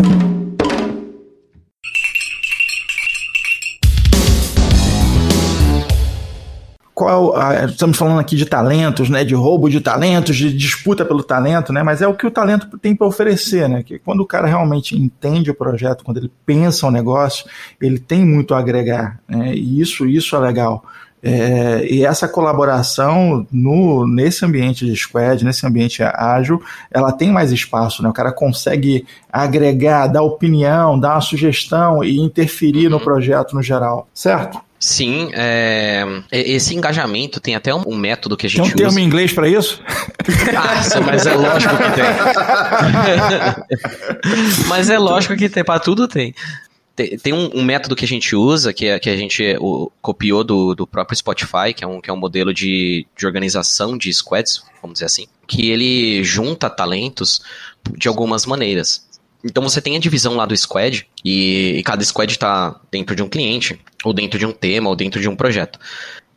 Speaker 1: Qual a, estamos falando aqui de talentos, né, de roubo de talentos, de disputa pelo talento, né, mas é o que o talento tem para oferecer, né, que quando o cara realmente entende o projeto, quando ele pensa o negócio, ele tem muito a agregar, né, e isso, isso é legal. É, e essa colaboração no, nesse ambiente de squad, nesse ambiente ágil, ela tem mais espaço, né? O cara consegue agregar, dar opinião, dar uma sugestão e interferir no uhum. projeto no geral, certo?
Speaker 24: Sim, é, esse engajamento tem até um, método que a gente
Speaker 1: usa. Tem um termo em inglês para isso?
Speaker 24: Ah, mas é lógico que tem. mas é lógico que tem, para tudo tem. Tem, um, um, método que a gente usa, que, é, que a gente o, copiou do, do próprio Spotify, que é um, que é um modelo de, de organização de squads, vamos dizer assim, que ele junta talentos de algumas maneiras. Então você tem a divisão lá do squad, e, e cada squad está dentro de um cliente, ou dentro de um tema, ou dentro de um projeto.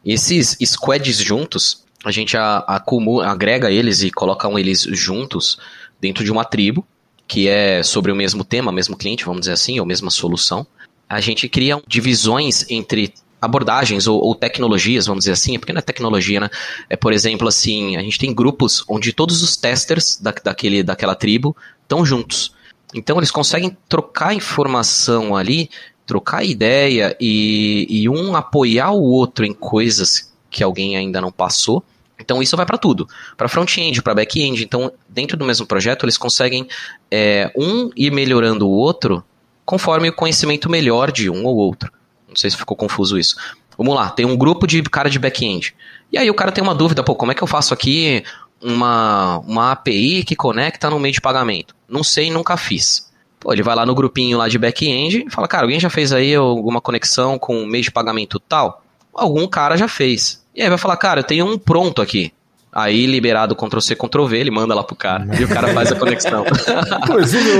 Speaker 24: Esses squads juntos, a gente acumula, agrega eles e coloca eles juntos dentro de uma tribo, que é sobre o mesmo tema, mesmo cliente, vamos dizer assim, ou mesma solução, a gente cria divisões entre abordagens ou, ou, tecnologias, vamos dizer assim, porque não é tecnologia, né? É, por exemplo, assim, a gente tem grupos onde todos os testers da, daquele, daquela tribo estão juntos. Então eles conseguem trocar informação ali, trocar ideia e, e um apoiar o outro em coisas que alguém ainda não passou então isso vai para tudo, para front-end, para back-end. Então dentro do mesmo projeto eles conseguem é, um ir melhorando o outro conforme o conhecimento melhor de um ou outro. Não sei se ficou confuso isso. Vamos lá, tem um grupo de cara de back-end. E aí o cara tem uma dúvida, pô, como é que eu faço aqui uma, uma API que conecta no meio de pagamento? Não sei, nunca fiz. Pô, ele vai lá no grupinho lá de back-end e fala, cara, alguém já fez aí alguma conexão com meio de pagamento tal? Algum cara já fez. E aí vai falar, cara, eu tenho um pronto aqui. Aí, liberado Ctrl-C, Ctrl-V, ele manda lá pro cara. e o cara faz a conexão.
Speaker 1: Inclusive,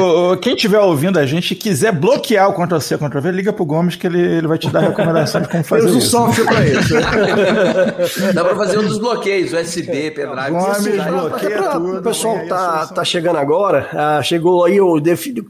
Speaker 1: quem estiver ouvindo a gente e quiser bloquear o Ctrl-C, Ctrl-V, liga pro Gomes que ele, ele vai te dar recomendação de como fazer Temos
Speaker 4: isso. um software pra isso.
Speaker 24: Dá pra fazer outros bloqueios, USB, pendrive.
Speaker 4: Gomes, bloqueia tudo. O pessoal tá, tá chegando agora, ah, chegou aí,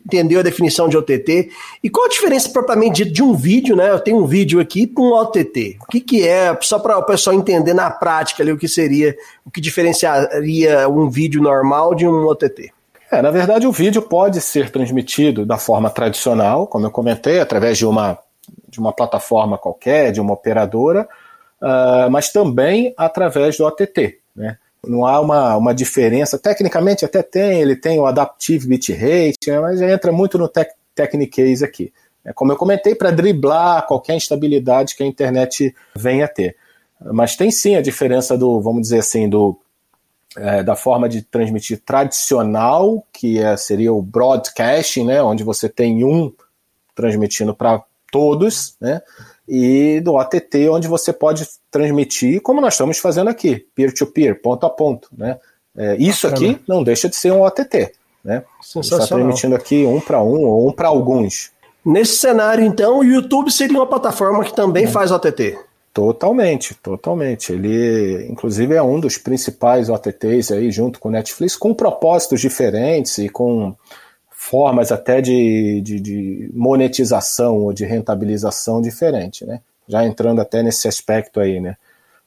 Speaker 4: entendeu a definição de OTT. E qual a diferença propriamente de, de um vídeo, né? Eu tenho um vídeo aqui com um OTT. O que que é, só para o pessoal entender na prática ali o que seria que diferenciaria um vídeo normal de um OTT?
Speaker 25: É, na verdade, o vídeo pode ser transmitido da forma tradicional, como eu comentei, através de uma, de uma plataforma qualquer, de uma operadora, uh, mas também através do OTT. Né? Não há uma, uma diferença. Tecnicamente até tem, ele tem o Adaptive Bitrate, né? mas entra muito no tec Technicase aqui. É, como eu comentei, para driblar qualquer instabilidade que a internet venha a ter. Mas tem sim a diferença do, vamos dizer assim, do é, da forma de transmitir tradicional, que é, seria o broadcasting, né, onde você tem um transmitindo para todos, né, e do OTT, onde você pode transmitir, como nós estamos fazendo aqui, peer-to-peer, -peer, ponto a ponto. Né. É, isso aqui não deixa de ser um OTT. Né. Você está transmitindo aqui um para um ou um para alguns.
Speaker 4: Nesse cenário, então, o YouTube seria uma plataforma que também é. faz OTT.
Speaker 25: Totalmente, totalmente. Ele, inclusive, é um dos principais OTTs aí, junto com o Netflix, com propósitos diferentes e com formas até de, de, de monetização ou de rentabilização diferente, né? Já entrando até nesse aspecto aí, né?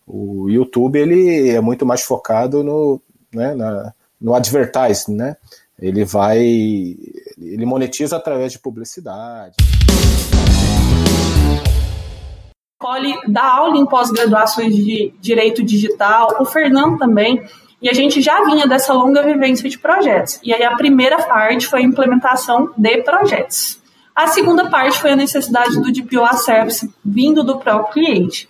Speaker 25: O YouTube, ele é muito mais focado no, né, na, no advertising, né? Ele vai, ele monetiza através de publicidade.
Speaker 26: Cole dá aula em pós-graduações de Direito Digital, o Fernando também, e a gente já vinha dessa longa vivência de projetos. E aí a primeira parte foi a implementação de projetos. A segunda parte foi a necessidade do DPOA Service vindo do próprio cliente.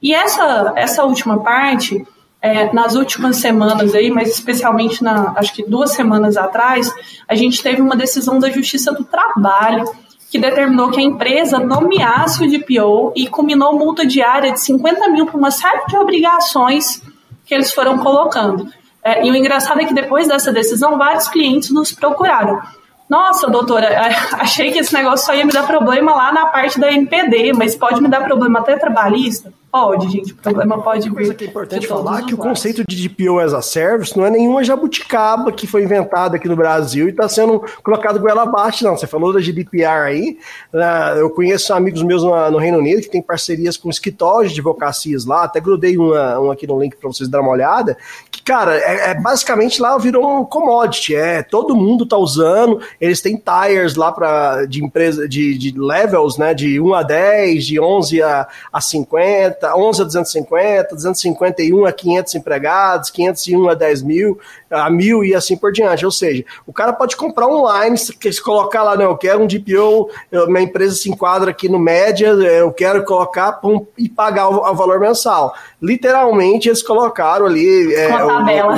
Speaker 26: E essa, essa última parte, é, nas últimas semanas aí, mas especialmente na, acho que duas semanas atrás, a gente teve uma decisão da Justiça do Trabalho que determinou que a empresa nomeasse o DPO e combinou multa diária de 50 mil por uma série de obrigações que eles foram colocando. É, e o engraçado é que depois dessa decisão, vários clientes nos procuraram. Nossa, doutora, achei que esse negócio só ia me dar problema lá na parte da NPD, mas pode me dar problema até trabalhista? Pode, gente. O problema pode vir.
Speaker 4: coisa que é importante falar que o conceito de DPO as a service não é nenhuma jabuticaba que foi inventada aqui no Brasil e está sendo colocado goela abaixo, não. Você falou da GDPR aí. Né? Eu conheço amigos meus no Reino Unido que tem parcerias com escritórios de advocacias lá. Até grudei uma, um aqui no link para vocês darem uma olhada. Que, cara, é, é, basicamente lá virou um commodity. É, todo mundo tá usando. Eles têm tires lá para de empresa, de, de levels, né? De 1 a 10, de 11 a, a 50 11 a 250, 251 a 500 empregados, 501 a 10 mil, a mil e assim por diante. Ou seja, o cara pode comprar online, se colocar lá, não, eu quero um DPO, minha empresa se enquadra aqui no média, eu quero colocar pum, e pagar o, o, valor mensal. Literalmente, eles colocaram ali.
Speaker 26: É, uma tabela.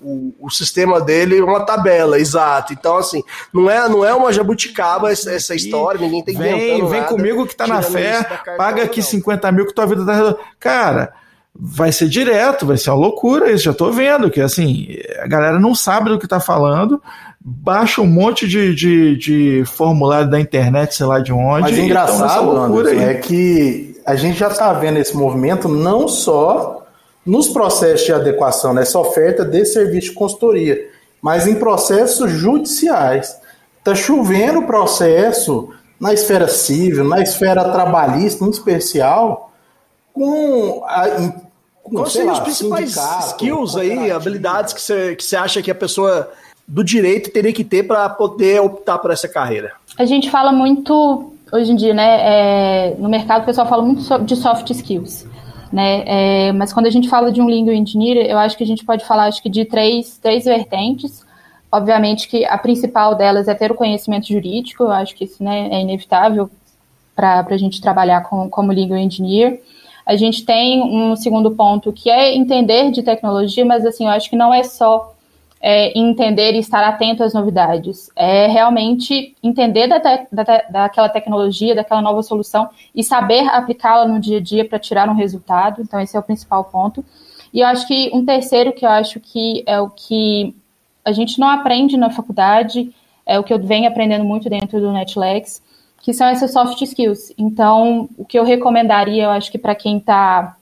Speaker 4: O, o, o, sistema dele, uma tabela, exato. Então, assim, não é, não é uma jabuticaba essa, essa história, ninguém tem
Speaker 1: Vem, vem
Speaker 4: nada,
Speaker 1: comigo que tá na fé, paga aqui não. 50 mil que tua vida tá. Cara vai ser direto, vai ser uma loucura isso, já tô vendo, que assim, a galera não sabe do que tá falando, baixa um monte de, de, de formulário da internet, sei lá de onde.
Speaker 25: Mas engraçado, Anderson, é que a gente já tá vendo esse movimento não só nos processos de adequação, nessa oferta de serviço de consultoria, mas em processos judiciais. Tá chovendo processo na esfera civil, na esfera trabalhista, em especial, com a,
Speaker 4: Quais seriam os principais skills aí, habilidades que você que acha que a pessoa do direito teria que ter para poder optar por essa carreira?
Speaker 27: A gente fala muito, hoje em dia, né, é, no mercado o pessoal fala muito de soft skills, né, é, mas quando a gente fala de um lingual engineer, eu acho que a gente pode falar acho que de três, três vertentes, obviamente que a principal delas é ter o conhecimento jurídico, eu acho que isso né, é inevitável para a gente trabalhar com, como legal engineer, a gente tem um segundo ponto que é entender de tecnologia, mas assim, eu acho que não é só é, entender e estar atento às novidades. É realmente entender da te, da, daquela tecnologia, daquela nova solução e saber aplicá-la no dia a dia para tirar um resultado. Então, esse é o principal ponto. E eu acho que um terceiro que eu acho que é o que a gente não aprende na faculdade, é o que eu venho aprendendo muito dentro do Netlex, que são essas soft skills. Então, o que eu recomendaria, eu acho que para quem está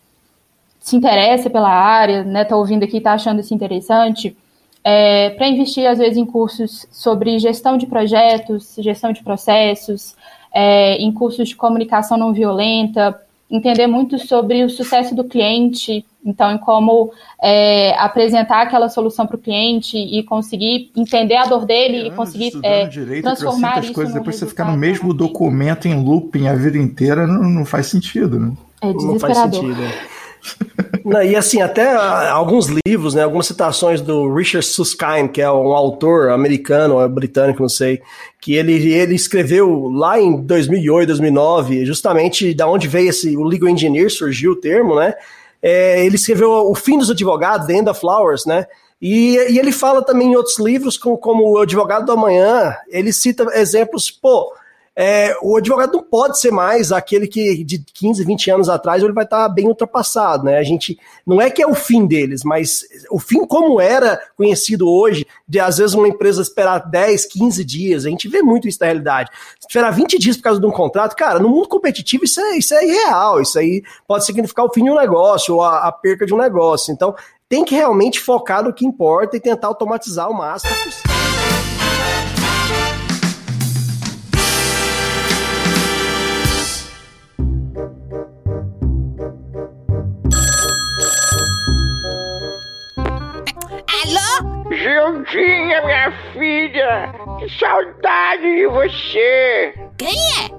Speaker 27: se interessa pela área, né, tá ouvindo aqui, está achando isso interessante, é, para investir às vezes em cursos sobre gestão de projetos, gestão de processos, é, em cursos de comunicação não violenta, entender muito sobre o sucesso do cliente, então em como é, apresentar aquela solução para o cliente e conseguir entender a dor dele e conseguir é,
Speaker 1: direito, transformar isso coisas, depois você ficar no mesmo documento em looping a vida inteira não, não faz sentido, né?
Speaker 27: É desesperador. Não faz
Speaker 4: sentido. e assim, até alguns livros, né, algumas citações do Richard Susskind, que é um autor americano ou britânico, não sei, que ele, ele escreveu lá em 2008, 2009, justamente da onde veio esse, o legal engineer, surgiu o termo, né, é, ele escreveu O Fim dos Advogados, The End of Flowers, né, e, e ele fala também em outros livros, como, como O Advogado do Amanhã, ele cita exemplos, pô, é, o advogado não pode ser mais aquele que de 15, 20 anos atrás ele vai estar bem ultrapassado, né? A gente não é que é o fim deles, mas o fim como era conhecido hoje, de às vezes uma empresa esperar 10, 15 dias, a gente vê muito isso na realidade. Esperar 20 dias por causa de um contrato, cara, no mundo competitivo isso é, isso é irreal, isso aí pode significar o fim de um negócio ou a, a perca de um negócio. Então, tem que realmente focar no que importa e tentar automatizar o máximo possível.
Speaker 28: Gildinha, minha filha! Que saudade de você!
Speaker 2: Quem é?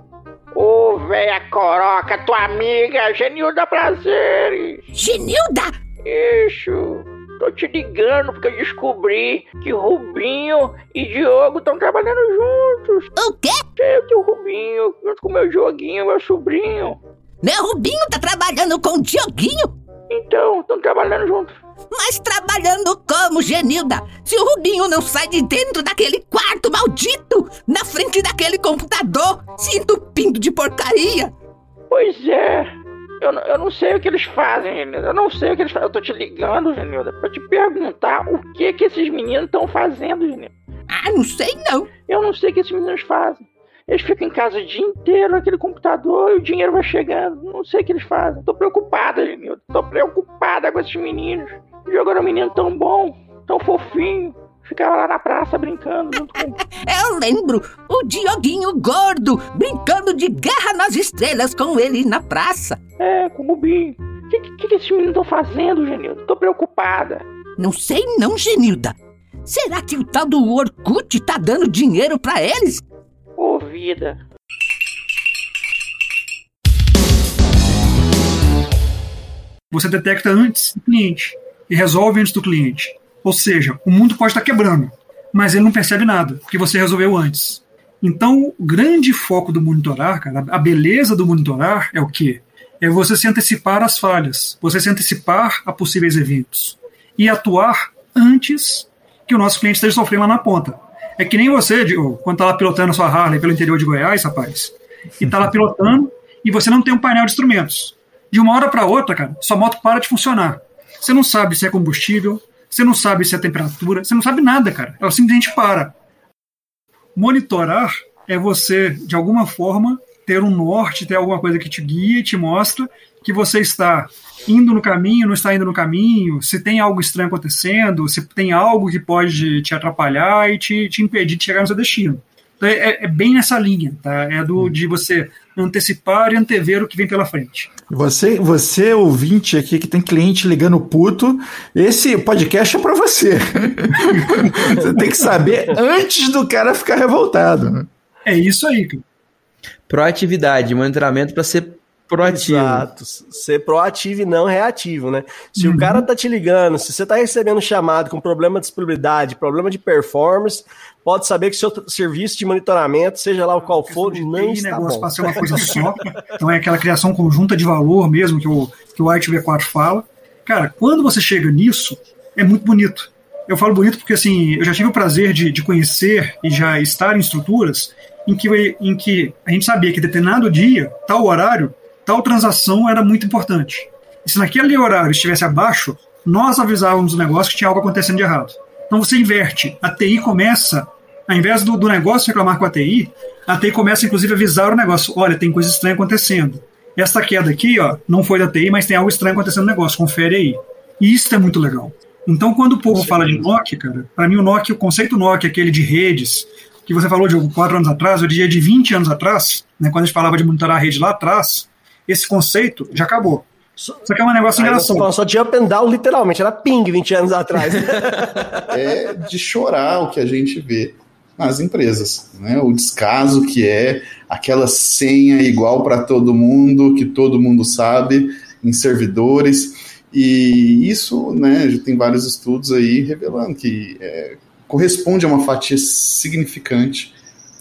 Speaker 28: Ô, oh, velha coroca, tua amiga, Genilda Prazeres!
Speaker 2: Genilda?
Speaker 28: Isso! Tô te ligando porque eu descobri que Rubinho e Diogo estão trabalhando juntos.
Speaker 2: O quê?
Speaker 28: Eu tenho o Rubinho, junto com meu Dioguinho, meu sobrinho.
Speaker 2: Meu Rubinho tá trabalhando com o Dioguinho?
Speaker 28: Então, estão trabalhando juntos.
Speaker 2: Mas trabalhando como, Genilda? Se o Rubinho não sai de dentro daquele quarto maldito, na frente daquele computador, se entupindo de porcaria.
Speaker 28: Pois é. Eu, eu não sei o que eles fazem, Genilda. Eu não sei o que eles fazem. Eu tô te ligando, Genilda, pra te perguntar o que que esses meninos estão fazendo, Genilda.
Speaker 2: Ah, não sei não.
Speaker 28: Eu não sei o que esses meninos fazem. Eles ficam em casa o dia inteiro naquele computador e o dinheiro vai chegando. Não sei o que eles fazem. Tô preocupada, Genilda. Tô preocupada com esses meninos. Jogaram um menino tão bom, tão fofinho. Ficava lá na praça brincando junto com.
Speaker 2: Eu lembro o Dioguinho gordo brincando de guerra nas estrelas com ele na praça.
Speaker 28: É, com o Rubinho. O que, que, que esses meninos estão fazendo, Genilda? Tô preocupada.
Speaker 2: Não sei não, Genilda. Será que o tal do Orkut tá dando dinheiro para eles?
Speaker 28: Ô, vida.
Speaker 29: Você detecta antes do cliente e resolve antes do cliente. Ou seja, o mundo pode estar quebrando, mas ele não percebe nada, porque você resolveu antes. Então, o grande foco do monitorar, cara, a beleza do monitorar é o quê? É você se antecipar às falhas, você se antecipar a possíveis eventos e atuar antes que o nosso cliente esteja sofrendo lá na ponta. É que nem você, quando está lá pilotando a sua Harley pelo interior de Goiás, rapaz, e está lá pilotando e você não tem um painel de instrumentos. De uma hora para outra, cara, sua moto para de funcionar. Você não sabe se é combustível, você não sabe se é temperatura, você não sabe nada, cara. Ela simplesmente para. Monitorar é você, de alguma forma, ter um norte, ter alguma coisa que te guia e te mostra que você está indo no caminho, não está indo no caminho, se tem algo estranho acontecendo, se tem algo que pode te atrapalhar e te, te impedir de chegar no seu destino. Então, é, é, bem nessa linha, tá? É do de você antecipar e antever o que vem pela frente.
Speaker 1: Você, você ouvinte aqui que tem cliente ligando puto, esse podcast é para você. você tem que saber antes do cara ficar revoltado.
Speaker 29: É isso aí, cara.
Speaker 5: Proatividade, monitoramento para ser proativo.
Speaker 4: Exato. Ser proativo e não reativo, né? Se uhum. o cara tá te ligando, se você tá recebendo chamado com problema de disponibilidade, problema de performance, pode saber que seu serviço de monitoramento, seja lá o qual for, não está negócio
Speaker 29: bom. ser uma coisa só. então é aquela criação conjunta de valor mesmo que o, que o White V4 fala. Cara, quando você chega nisso, é muito bonito. Eu falo bonito porque, assim, eu já tive o prazer de, de conhecer e já estar em estruturas em que, em que a gente sabia que determinado dia, tal horário, tal transação era muito importante. E se naquele horário estivesse abaixo, nós avisávamos o negócio que tinha algo acontecendo de errado. Então você inverte. A TI começa, ao invés do, do negócio reclamar com a TI, a TI começa inclusive a avisar o negócio: olha, tem coisa estranha acontecendo. Essa queda aqui, ó, não foi da TI, mas tem algo estranho acontecendo no negócio, confere aí. E isso é muito legal. Então, quando o povo Sim. fala de Nokia, cara, para mim o Nokia, o conceito Nokia, aquele de redes, que você falou de quatro anos atrás, eu diria de 20 anos atrás, né, quando a gente falava de monitorar a rede lá atrás, esse conceito já acabou. Só que é um negócio engraçado.
Speaker 4: Só tinha up and down, literalmente, era ping 20 anos atrás.
Speaker 30: é de chorar o que a gente vê nas empresas. Né? O descaso que é aquela senha igual para todo mundo, que todo mundo sabe, em servidores. E isso, né, já tem vários estudos aí revelando que é, corresponde a uma fatia significante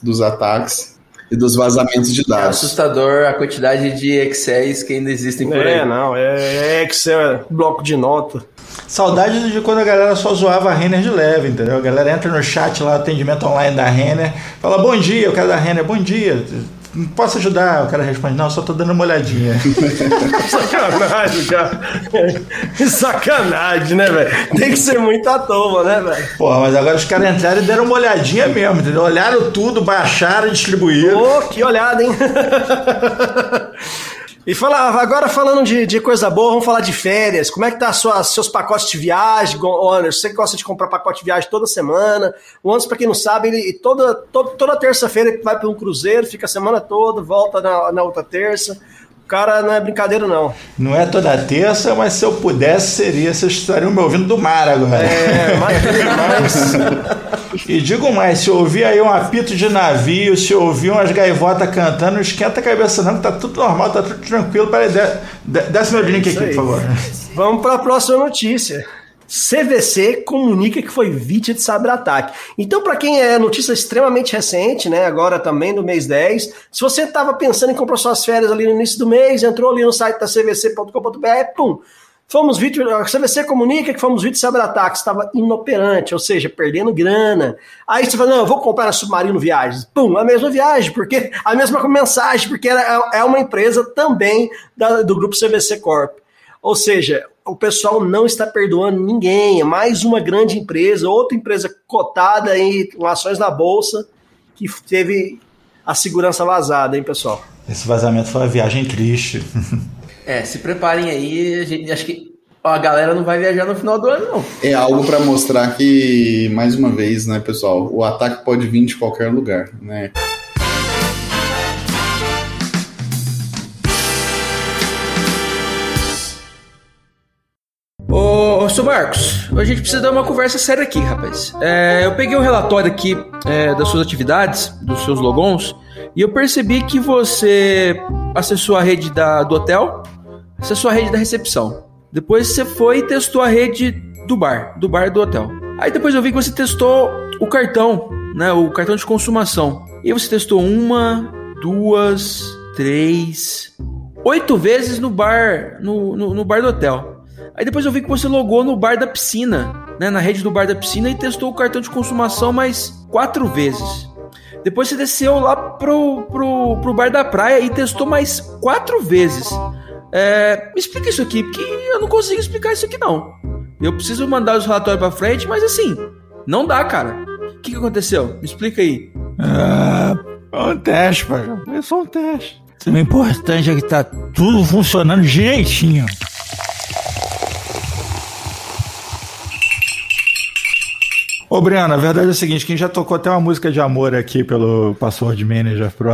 Speaker 30: dos ataques e dos vazamentos de dados. É
Speaker 5: assustador a quantidade de Excels que ainda existem por é, aí.
Speaker 4: É, não, é, Excel, é bloco de nota.
Speaker 8: Saudade de quando a galera só zoava a Renner de leve, entendeu? A galera entra no chat lá, atendimento online da Renner, fala bom dia, eu quero da Renner, bom dia, Posso ajudar? O cara responde, não, só tô dando uma olhadinha.
Speaker 4: Sacanagem, cara. Sacanagem, né, velho? Tem que ser muito à toa, né, velho?
Speaker 8: Porra, mas agora os caras entraram e deram uma olhadinha mesmo, entendeu? Olharam tudo, baixaram e distribuíram.
Speaker 4: Ô, oh, que olhada, hein? E fala, agora falando de, de coisa boa, vamos falar de férias. Como é que tá suas, seus pacotes de viagem, Anderson? Você gosta de comprar pacote de viagem toda semana. O Anderson, para quem não sabe, ele toda, toda, toda terça-feira vai para um cruzeiro, fica a semana toda, volta na, na outra terça cara não é brincadeira, não.
Speaker 8: Não é toda terça, mas se eu pudesse, seria. Vocês estariam me ouvindo do mar agora.
Speaker 4: É, mas.
Speaker 8: e digo mais: se ouvir aí um apito de navio, se ouvir umas gaivotas cantando, não esquenta a cabeça, não, que tá tudo normal, tá tudo tranquilo. Peraí, desce meu link aqui, por favor.
Speaker 4: Vamos para a próxima notícia. CVC comunica que foi vítima de cyberataque. Então, para quem é notícia extremamente recente, né, agora também no mês 10, se você estava pensando em comprar suas férias ali no início do mês, entrou ali no site da cvc.com.br, pum, fomos vítimas, a CVC comunica que fomos vítimas de cyberataque, estava inoperante, ou seja, perdendo grana. Aí você fala, não, eu vou comprar na Submarino Viagens. Pum, a mesma viagem, porque a mesma mensagem, porque era, é uma empresa também da, do grupo CVC Corp. Ou seja, o pessoal não está perdoando ninguém. É mais uma grande empresa, outra empresa cotada em ações na bolsa, que teve a segurança vazada, hein, pessoal?
Speaker 1: Esse vazamento foi uma viagem triste.
Speaker 5: É, se preparem aí, a gente, acho que a galera não vai viajar no final do ano, não.
Speaker 30: É algo para mostrar que, mais uma vez, né, pessoal, o ataque pode vir de qualquer lugar, né?
Speaker 5: Ô, ô, Sr. Marcos, a gente precisa dar uma conversa séria aqui, rapaz. É, eu peguei um relatório aqui é, das suas atividades, dos seus logons, e eu percebi que você acessou a rede da, do hotel, acessou a rede da recepção. Depois você foi e testou a rede do bar, do bar do hotel. Aí depois eu vi que você testou o cartão, né, o cartão de consumação. E você testou uma, duas, três, oito vezes no bar, no, no, no bar do hotel. Aí depois eu vi que você logou no bar da piscina, né, na rede do bar da piscina e testou o cartão de consumação mais quatro vezes. Depois você desceu lá pro, pro, pro bar da praia e testou mais quatro vezes. É, me explica isso aqui, porque eu não consigo explicar isso aqui não. Eu preciso mandar os relatórios pra frente, mas assim, não dá, cara. O que, que aconteceu? Me explica aí.
Speaker 1: Ah, é um teste, pai. É só um teste. O importante é que tá tudo funcionando direitinho. Ô, Briana, a verdade é a seguinte: quem já tocou até uma música de amor aqui pelo Password Manager Pro,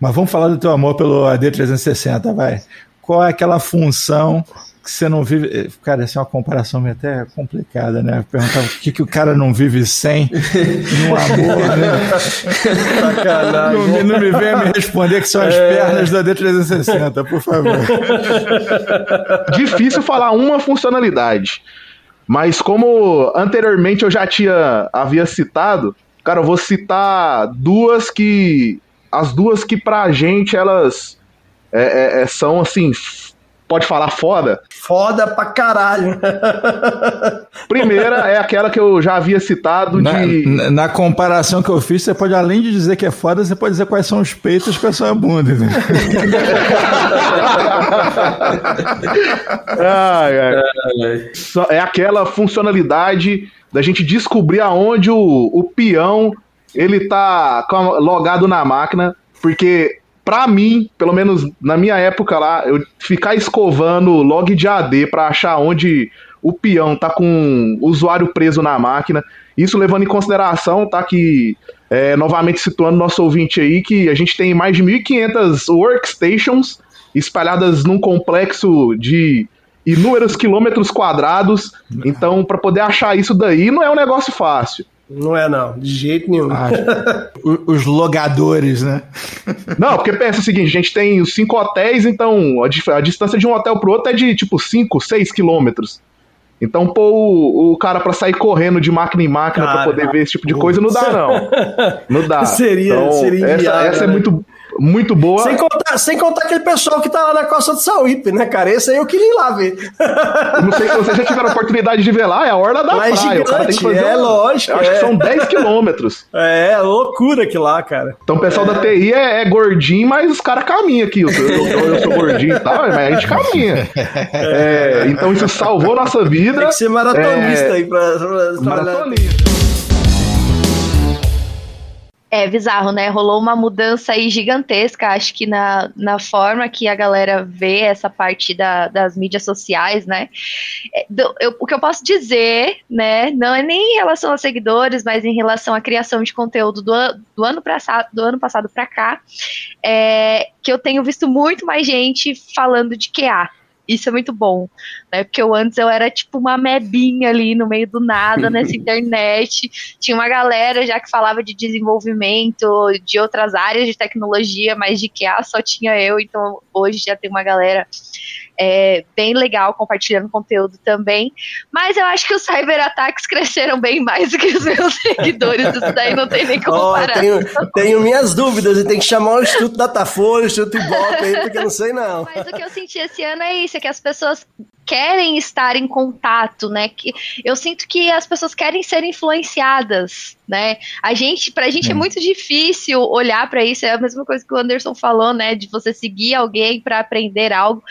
Speaker 1: mas vamos falar do teu amor pelo AD360, vai. Qual é aquela função que você não vive. Cara, essa é uma comparação meio até complicada, né? Perguntar o que, que o cara não vive sem no amor, né? Sacanagem. Não, me- não me venha me responder que são as
Speaker 8: É.
Speaker 1: pernas do AD360, por favor.
Speaker 8: Difícil falar uma funcionalidade. Mas como anteriormente eu já tinha havia citado, cara, eu vou citar duas que as duas que pra gente elas é, é, é, são assim, pode falar foda.
Speaker 4: Foda pra caralho.
Speaker 8: Primeira é aquela que eu já havia citado
Speaker 1: Na,
Speaker 8: de
Speaker 1: na- na comparação que eu fiz, você pode, além de dizer que é foda, você pode dizer quais são os peitos e quais são a bunda. Né?
Speaker 8: Ai, ai. É aquela funcionalidade da gente descobrir aonde o, o peão ele tá logado na máquina, porque pra mim, pelo menos na minha época lá, eu ficar escovando log de AD pra achar onde o peão tá com o usuário preso na máquina, isso levando em consideração, tá que é, novamente situando nosso ouvinte aí, que a gente tem mais de 1.500 workstations espalhadas num complexo de inúmeros quilômetros quadrados. Então, para poder achar isso daí, não é um negócio fácil.
Speaker 4: Não é, não. De jeito nenhum.
Speaker 1: Os logadores, né?
Speaker 8: Não, porque pensa o seguinte: a gente tem os cinco hotéis, então a, a distância de um hotel pro outro é de tipo 5, 6 quilômetros. Então, pô, o, o cara pra sair correndo de máquina em máquina pra
Speaker 4: Cara,
Speaker 8: poder ver esse tipo de coisa não dá, não. Não dá.
Speaker 4: Seria-
Speaker 8: Então,
Speaker 4: seria
Speaker 8: essa,
Speaker 4: inviável,
Speaker 8: essa é
Speaker 4: né?
Speaker 8: muito, muito boa.
Speaker 4: Sem contar, sem contar aquele pessoal que tá lá na costa de Sauípe, né, cara? Esse aí eu queria ir lá ver.
Speaker 8: Não sei se vocês já tiveram a oportunidade de ver lá, é a Orla da
Speaker 4: Lá é
Speaker 8: Praia. que
Speaker 4: gigante, é
Speaker 8: um-
Speaker 4: lógico,
Speaker 8: Eu acho
Speaker 4: é.
Speaker 8: que são 10 quilômetros.
Speaker 4: É, loucura que lá, cara.
Speaker 8: Então o pessoal da TI é, é gordinho, mas os caras caminham aqui. Eu, eu- eu sou gordinho e tal, mas a gente caminha. É, então isso salvou nossa vida.
Speaker 4: Tem que ser maratonista
Speaker 8: É,
Speaker 4: aí pra, pra trabalhar.
Speaker 31: É bizarro, né? Rolou uma mudança aí gigantesca, acho que na, na forma que a galera vê essa parte da- das mídias sociais, né? É, do- eu- o que eu posso dizer, né? Não é nem em relação aos seguidores, mas em relação à criação de conteúdo do, do ano, passado, do ano passado para cá, é que eu tenho visto muito mais gente falando de QA. Isso é muito bom, né? Porque eu antes eu era tipo uma mebinha ali no meio do nada nessa internet. Tinha uma galera já que falava de desenvolvimento, de outras áreas de tecnologia, mas de QA só tinha eu, então hoje já tem uma galera é, bem legal compartilhando conteúdo também. Mas eu acho que os cyberataques cresceram bem mais do que os meus seguidores. Isso daí não tem nem como
Speaker 4: Ó,
Speaker 31: parar.
Speaker 4: tenho, tenho minhas dúvidas e tem que chamar o Instituto Datafolha, o Instituto Ibope aí, porque eu não sei não.
Speaker 31: Mas o que eu senti esse ano é isso, é que as pessoas querem estar em contato, né? Que eu sinto que as pessoas querem ser influenciadas, né? A gente, pra gente é
Speaker 32: Hum.
Speaker 31: muito difícil olhar pra isso, é a mesma coisa que o Anderson falou, né, de você seguir alguém pra aprender algo.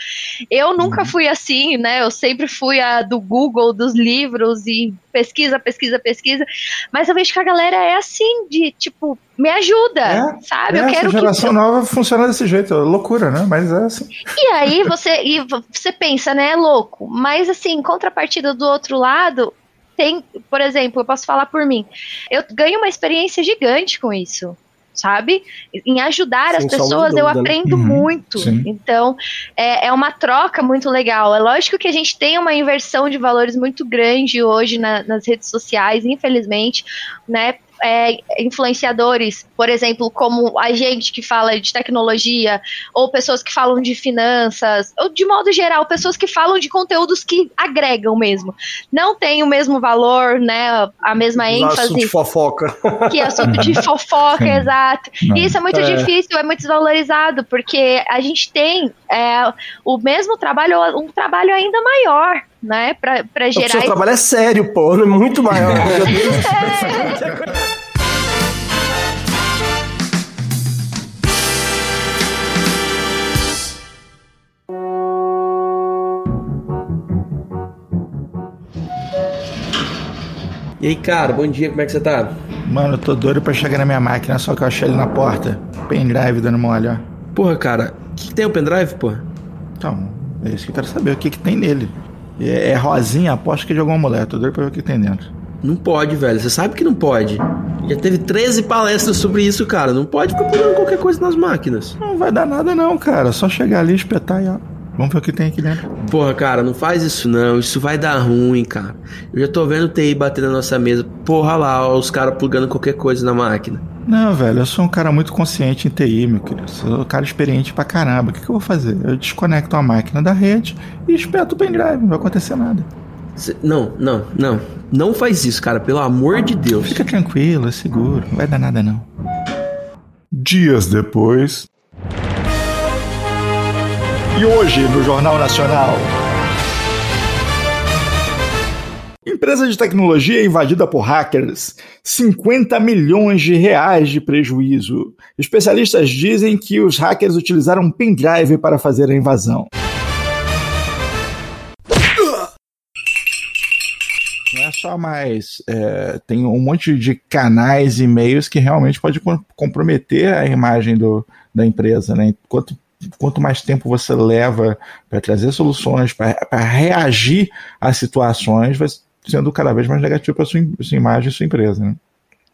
Speaker 31: Eu nunca fui assim, né? Eu sempre fui a do Google, dos livros e pesquisa, pesquisa, pesquisa. Mas eu vejo que a galera é assim, de tipo, me ajuda, é, sabe?
Speaker 1: É,
Speaker 31: eu quero
Speaker 1: essa geração
Speaker 31: que.
Speaker 1: nova funciona desse jeito, loucura, né? Mas é assim.
Speaker 31: E aí você, e você pensa, né, é louco. Mas assim, em contrapartida do outro lado, tem, por exemplo, eu posso falar por mim. Eu ganho uma experiência gigante com isso sabe? Em ajudar as pessoas, eu né? aprendo né? muito. Sim. Então, é, é uma troca muito legal. É lógico que a gente tem uma inversão de valores muito grande hoje na, nas redes sociais, infelizmente, né? É, influenciadores, por exemplo, como a gente que fala de tecnologia, ou pessoas que falam de finanças, ou de modo geral, pessoas que falam de conteúdos que agregam mesmo. Não tem o mesmo valor, né? A mesma ênfase. Assunto
Speaker 4: de fofoca.
Speaker 31: Que é assunto de fofoca, exato. E isso é muito é. difícil, é muito desvalorizado, porque a gente tem é, o mesmo trabalho, um trabalho ainda maior, né? Pra, pra gerar. O seu
Speaker 4: trabalho é sério, pô, é muito maior.
Speaker 31: é.
Speaker 5: E aí, cara, bom dia, como é que você tá?
Speaker 1: Mano, eu tô doido pra chegar na minha máquina, só que eu achei ele na porta. Pendrive dando mole, ó.
Speaker 5: Porra, cara, o que, que, tem o pendrive, porra?
Speaker 1: Então, é isso que eu quero saber, o que, que tem nele. É, é rosinha, aposto que é de alguma mulher, tô doido pra ver o que tem dentro.
Speaker 5: Não pode, velho, você sabe que não pode. Já teve 13 palestras sobre isso, cara. Não pode ficar pulando qualquer coisa nas máquinas.
Speaker 1: Não vai dar nada não, cara. Só chegar ali, espetar e ó. Vamos ver o que tem aqui dentro.
Speaker 5: Porra, cara, não faz isso não. Isso vai dar ruim, cara. Eu já tô vendo o TI bater na nossa mesa. Porra lá, ó, os caras plugando qualquer coisa na máquina.
Speaker 1: Não, velho, eu sou um cara muito consciente em TI, meu querido. Sou um cara experiente pra caramba. O que, que eu vou fazer? Eu desconecto a máquina da rede e espeto o pendrive. Não vai acontecer nada.
Speaker 5: Cê, não, não, não. Não faz isso, cara. Pelo amor de Deus.
Speaker 1: Fica tranquilo, é seguro. Não vai dar nada, não. Dias depois. E hoje, no Jornal Nacional. Empresa de tecnologia invadida por hackers. 50 milhões de reais de prejuízo. Especialistas dizem que os hackers utilizaram um pendrive para fazer a invasão. Não é só mais. É, tem um monte de canais e e-mails que realmente pode comprometer a imagem do, da empresa. Né? Quanto quanto mais tempo você leva para trazer soluções, para reagir a situações, sendo cada vez mais negativo para sua, sua imagem e sua empresa. Né?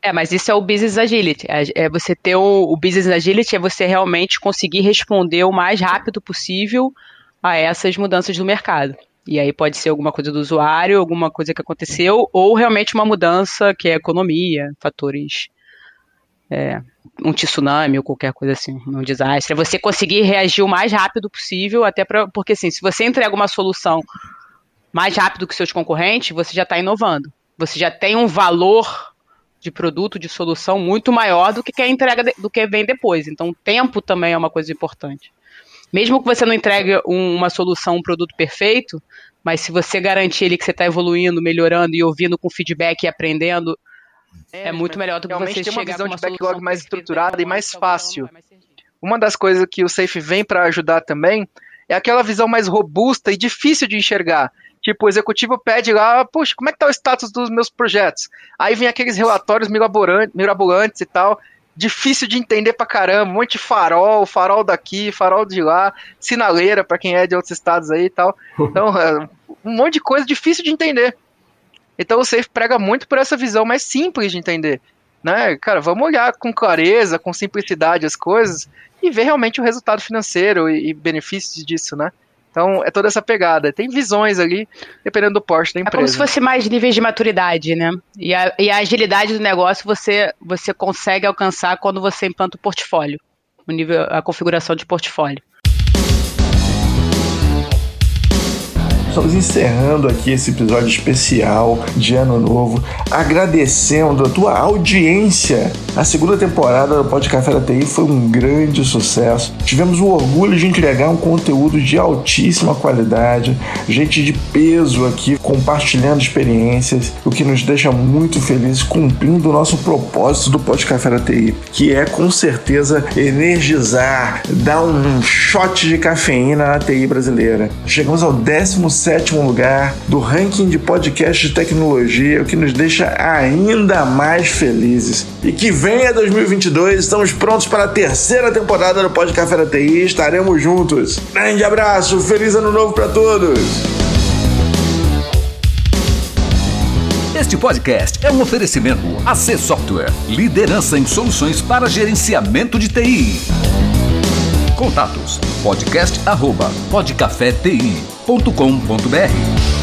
Speaker 32: É, mas isso é o business agility. É, é você ter o, o, business agility é você realmente conseguir responder o mais rápido possível a essas mudanças do mercado. E aí pode ser alguma coisa do usuário, alguma coisa que aconteceu, ou realmente uma mudança que é economia, fatores é, um tsunami ou qualquer coisa assim, um desastre. É você conseguir reagir o mais rápido possível, até para porque assim, se você entrega uma solução mais rápido que seus concorrentes, você já está inovando. Você já tem um valor de produto, de solução muito maior do que a entrega de, do que vem depois. Então, o tempo também é uma coisa importante. Mesmo que você não entregue um, uma solução, um produto perfeito, mas se você garantir ele que você está evoluindo, melhorando e ouvindo com feedback e aprendendo é, é muito melhor do que você
Speaker 33: ter uma visão de backlog mais estruturada e mais fácil. Uma das coisas que o Safe vem para ajudar também é aquela visão mais robusta e difícil de enxergar. Tipo, o executivo pede lá, puxa, como é que tá o status dos meus projetos? Aí vem aqueles relatórios mirabolantes e tal, difícil de entender pra caramba, um monte de farol, farol daqui, farol de lá, sinaleira para quem é de outros estados aí e tal. Então, é, um monte de coisa difícil de entender. Então o Safe prega muito por essa visão mais simples de entender. Né? Cara, vamos olhar com clareza, com simplicidade as coisas e ver realmente o resultado financeiro e, e benefícios disso, né? Então é toda essa pegada. Tem visões ali, dependendo do porte da empresa. É
Speaker 32: como se fosse mais níveis de maturidade, né? E a, e a agilidade do negócio você, você consegue alcançar quando você implanta o portfólio, o nível, a configuração de portfólio.
Speaker 1: Estamos encerrando aqui esse episódio especial de Ano Novo, agradecendo a tua audiência. A segunda temporada do Pod Café da TI foi um grande sucesso. Tivemos o orgulho de entregar um conteúdo de altíssima qualidade, gente de peso aqui compartilhando experiências, o que nos deixa muito felizes cumprindo o nosso propósito do Pod Café da TI, que é com certeza energizar, dar um shot de cafeína na TI brasileira. Chegamos ao 16
Speaker 23: 17º lugar do ranking de podcast de tecnologia, o que nos deixa ainda mais felizes. E que venha 2022, estamos prontos para a terceira temporada do Pod Café da TI, estaremos juntos. Grande abraço, feliz ano novo para todos!
Speaker 16: Este podcast é um oferecimento AC Software, liderança em soluções para gerenciamento de TI. Contatos. Podcast@podcafeti.com.br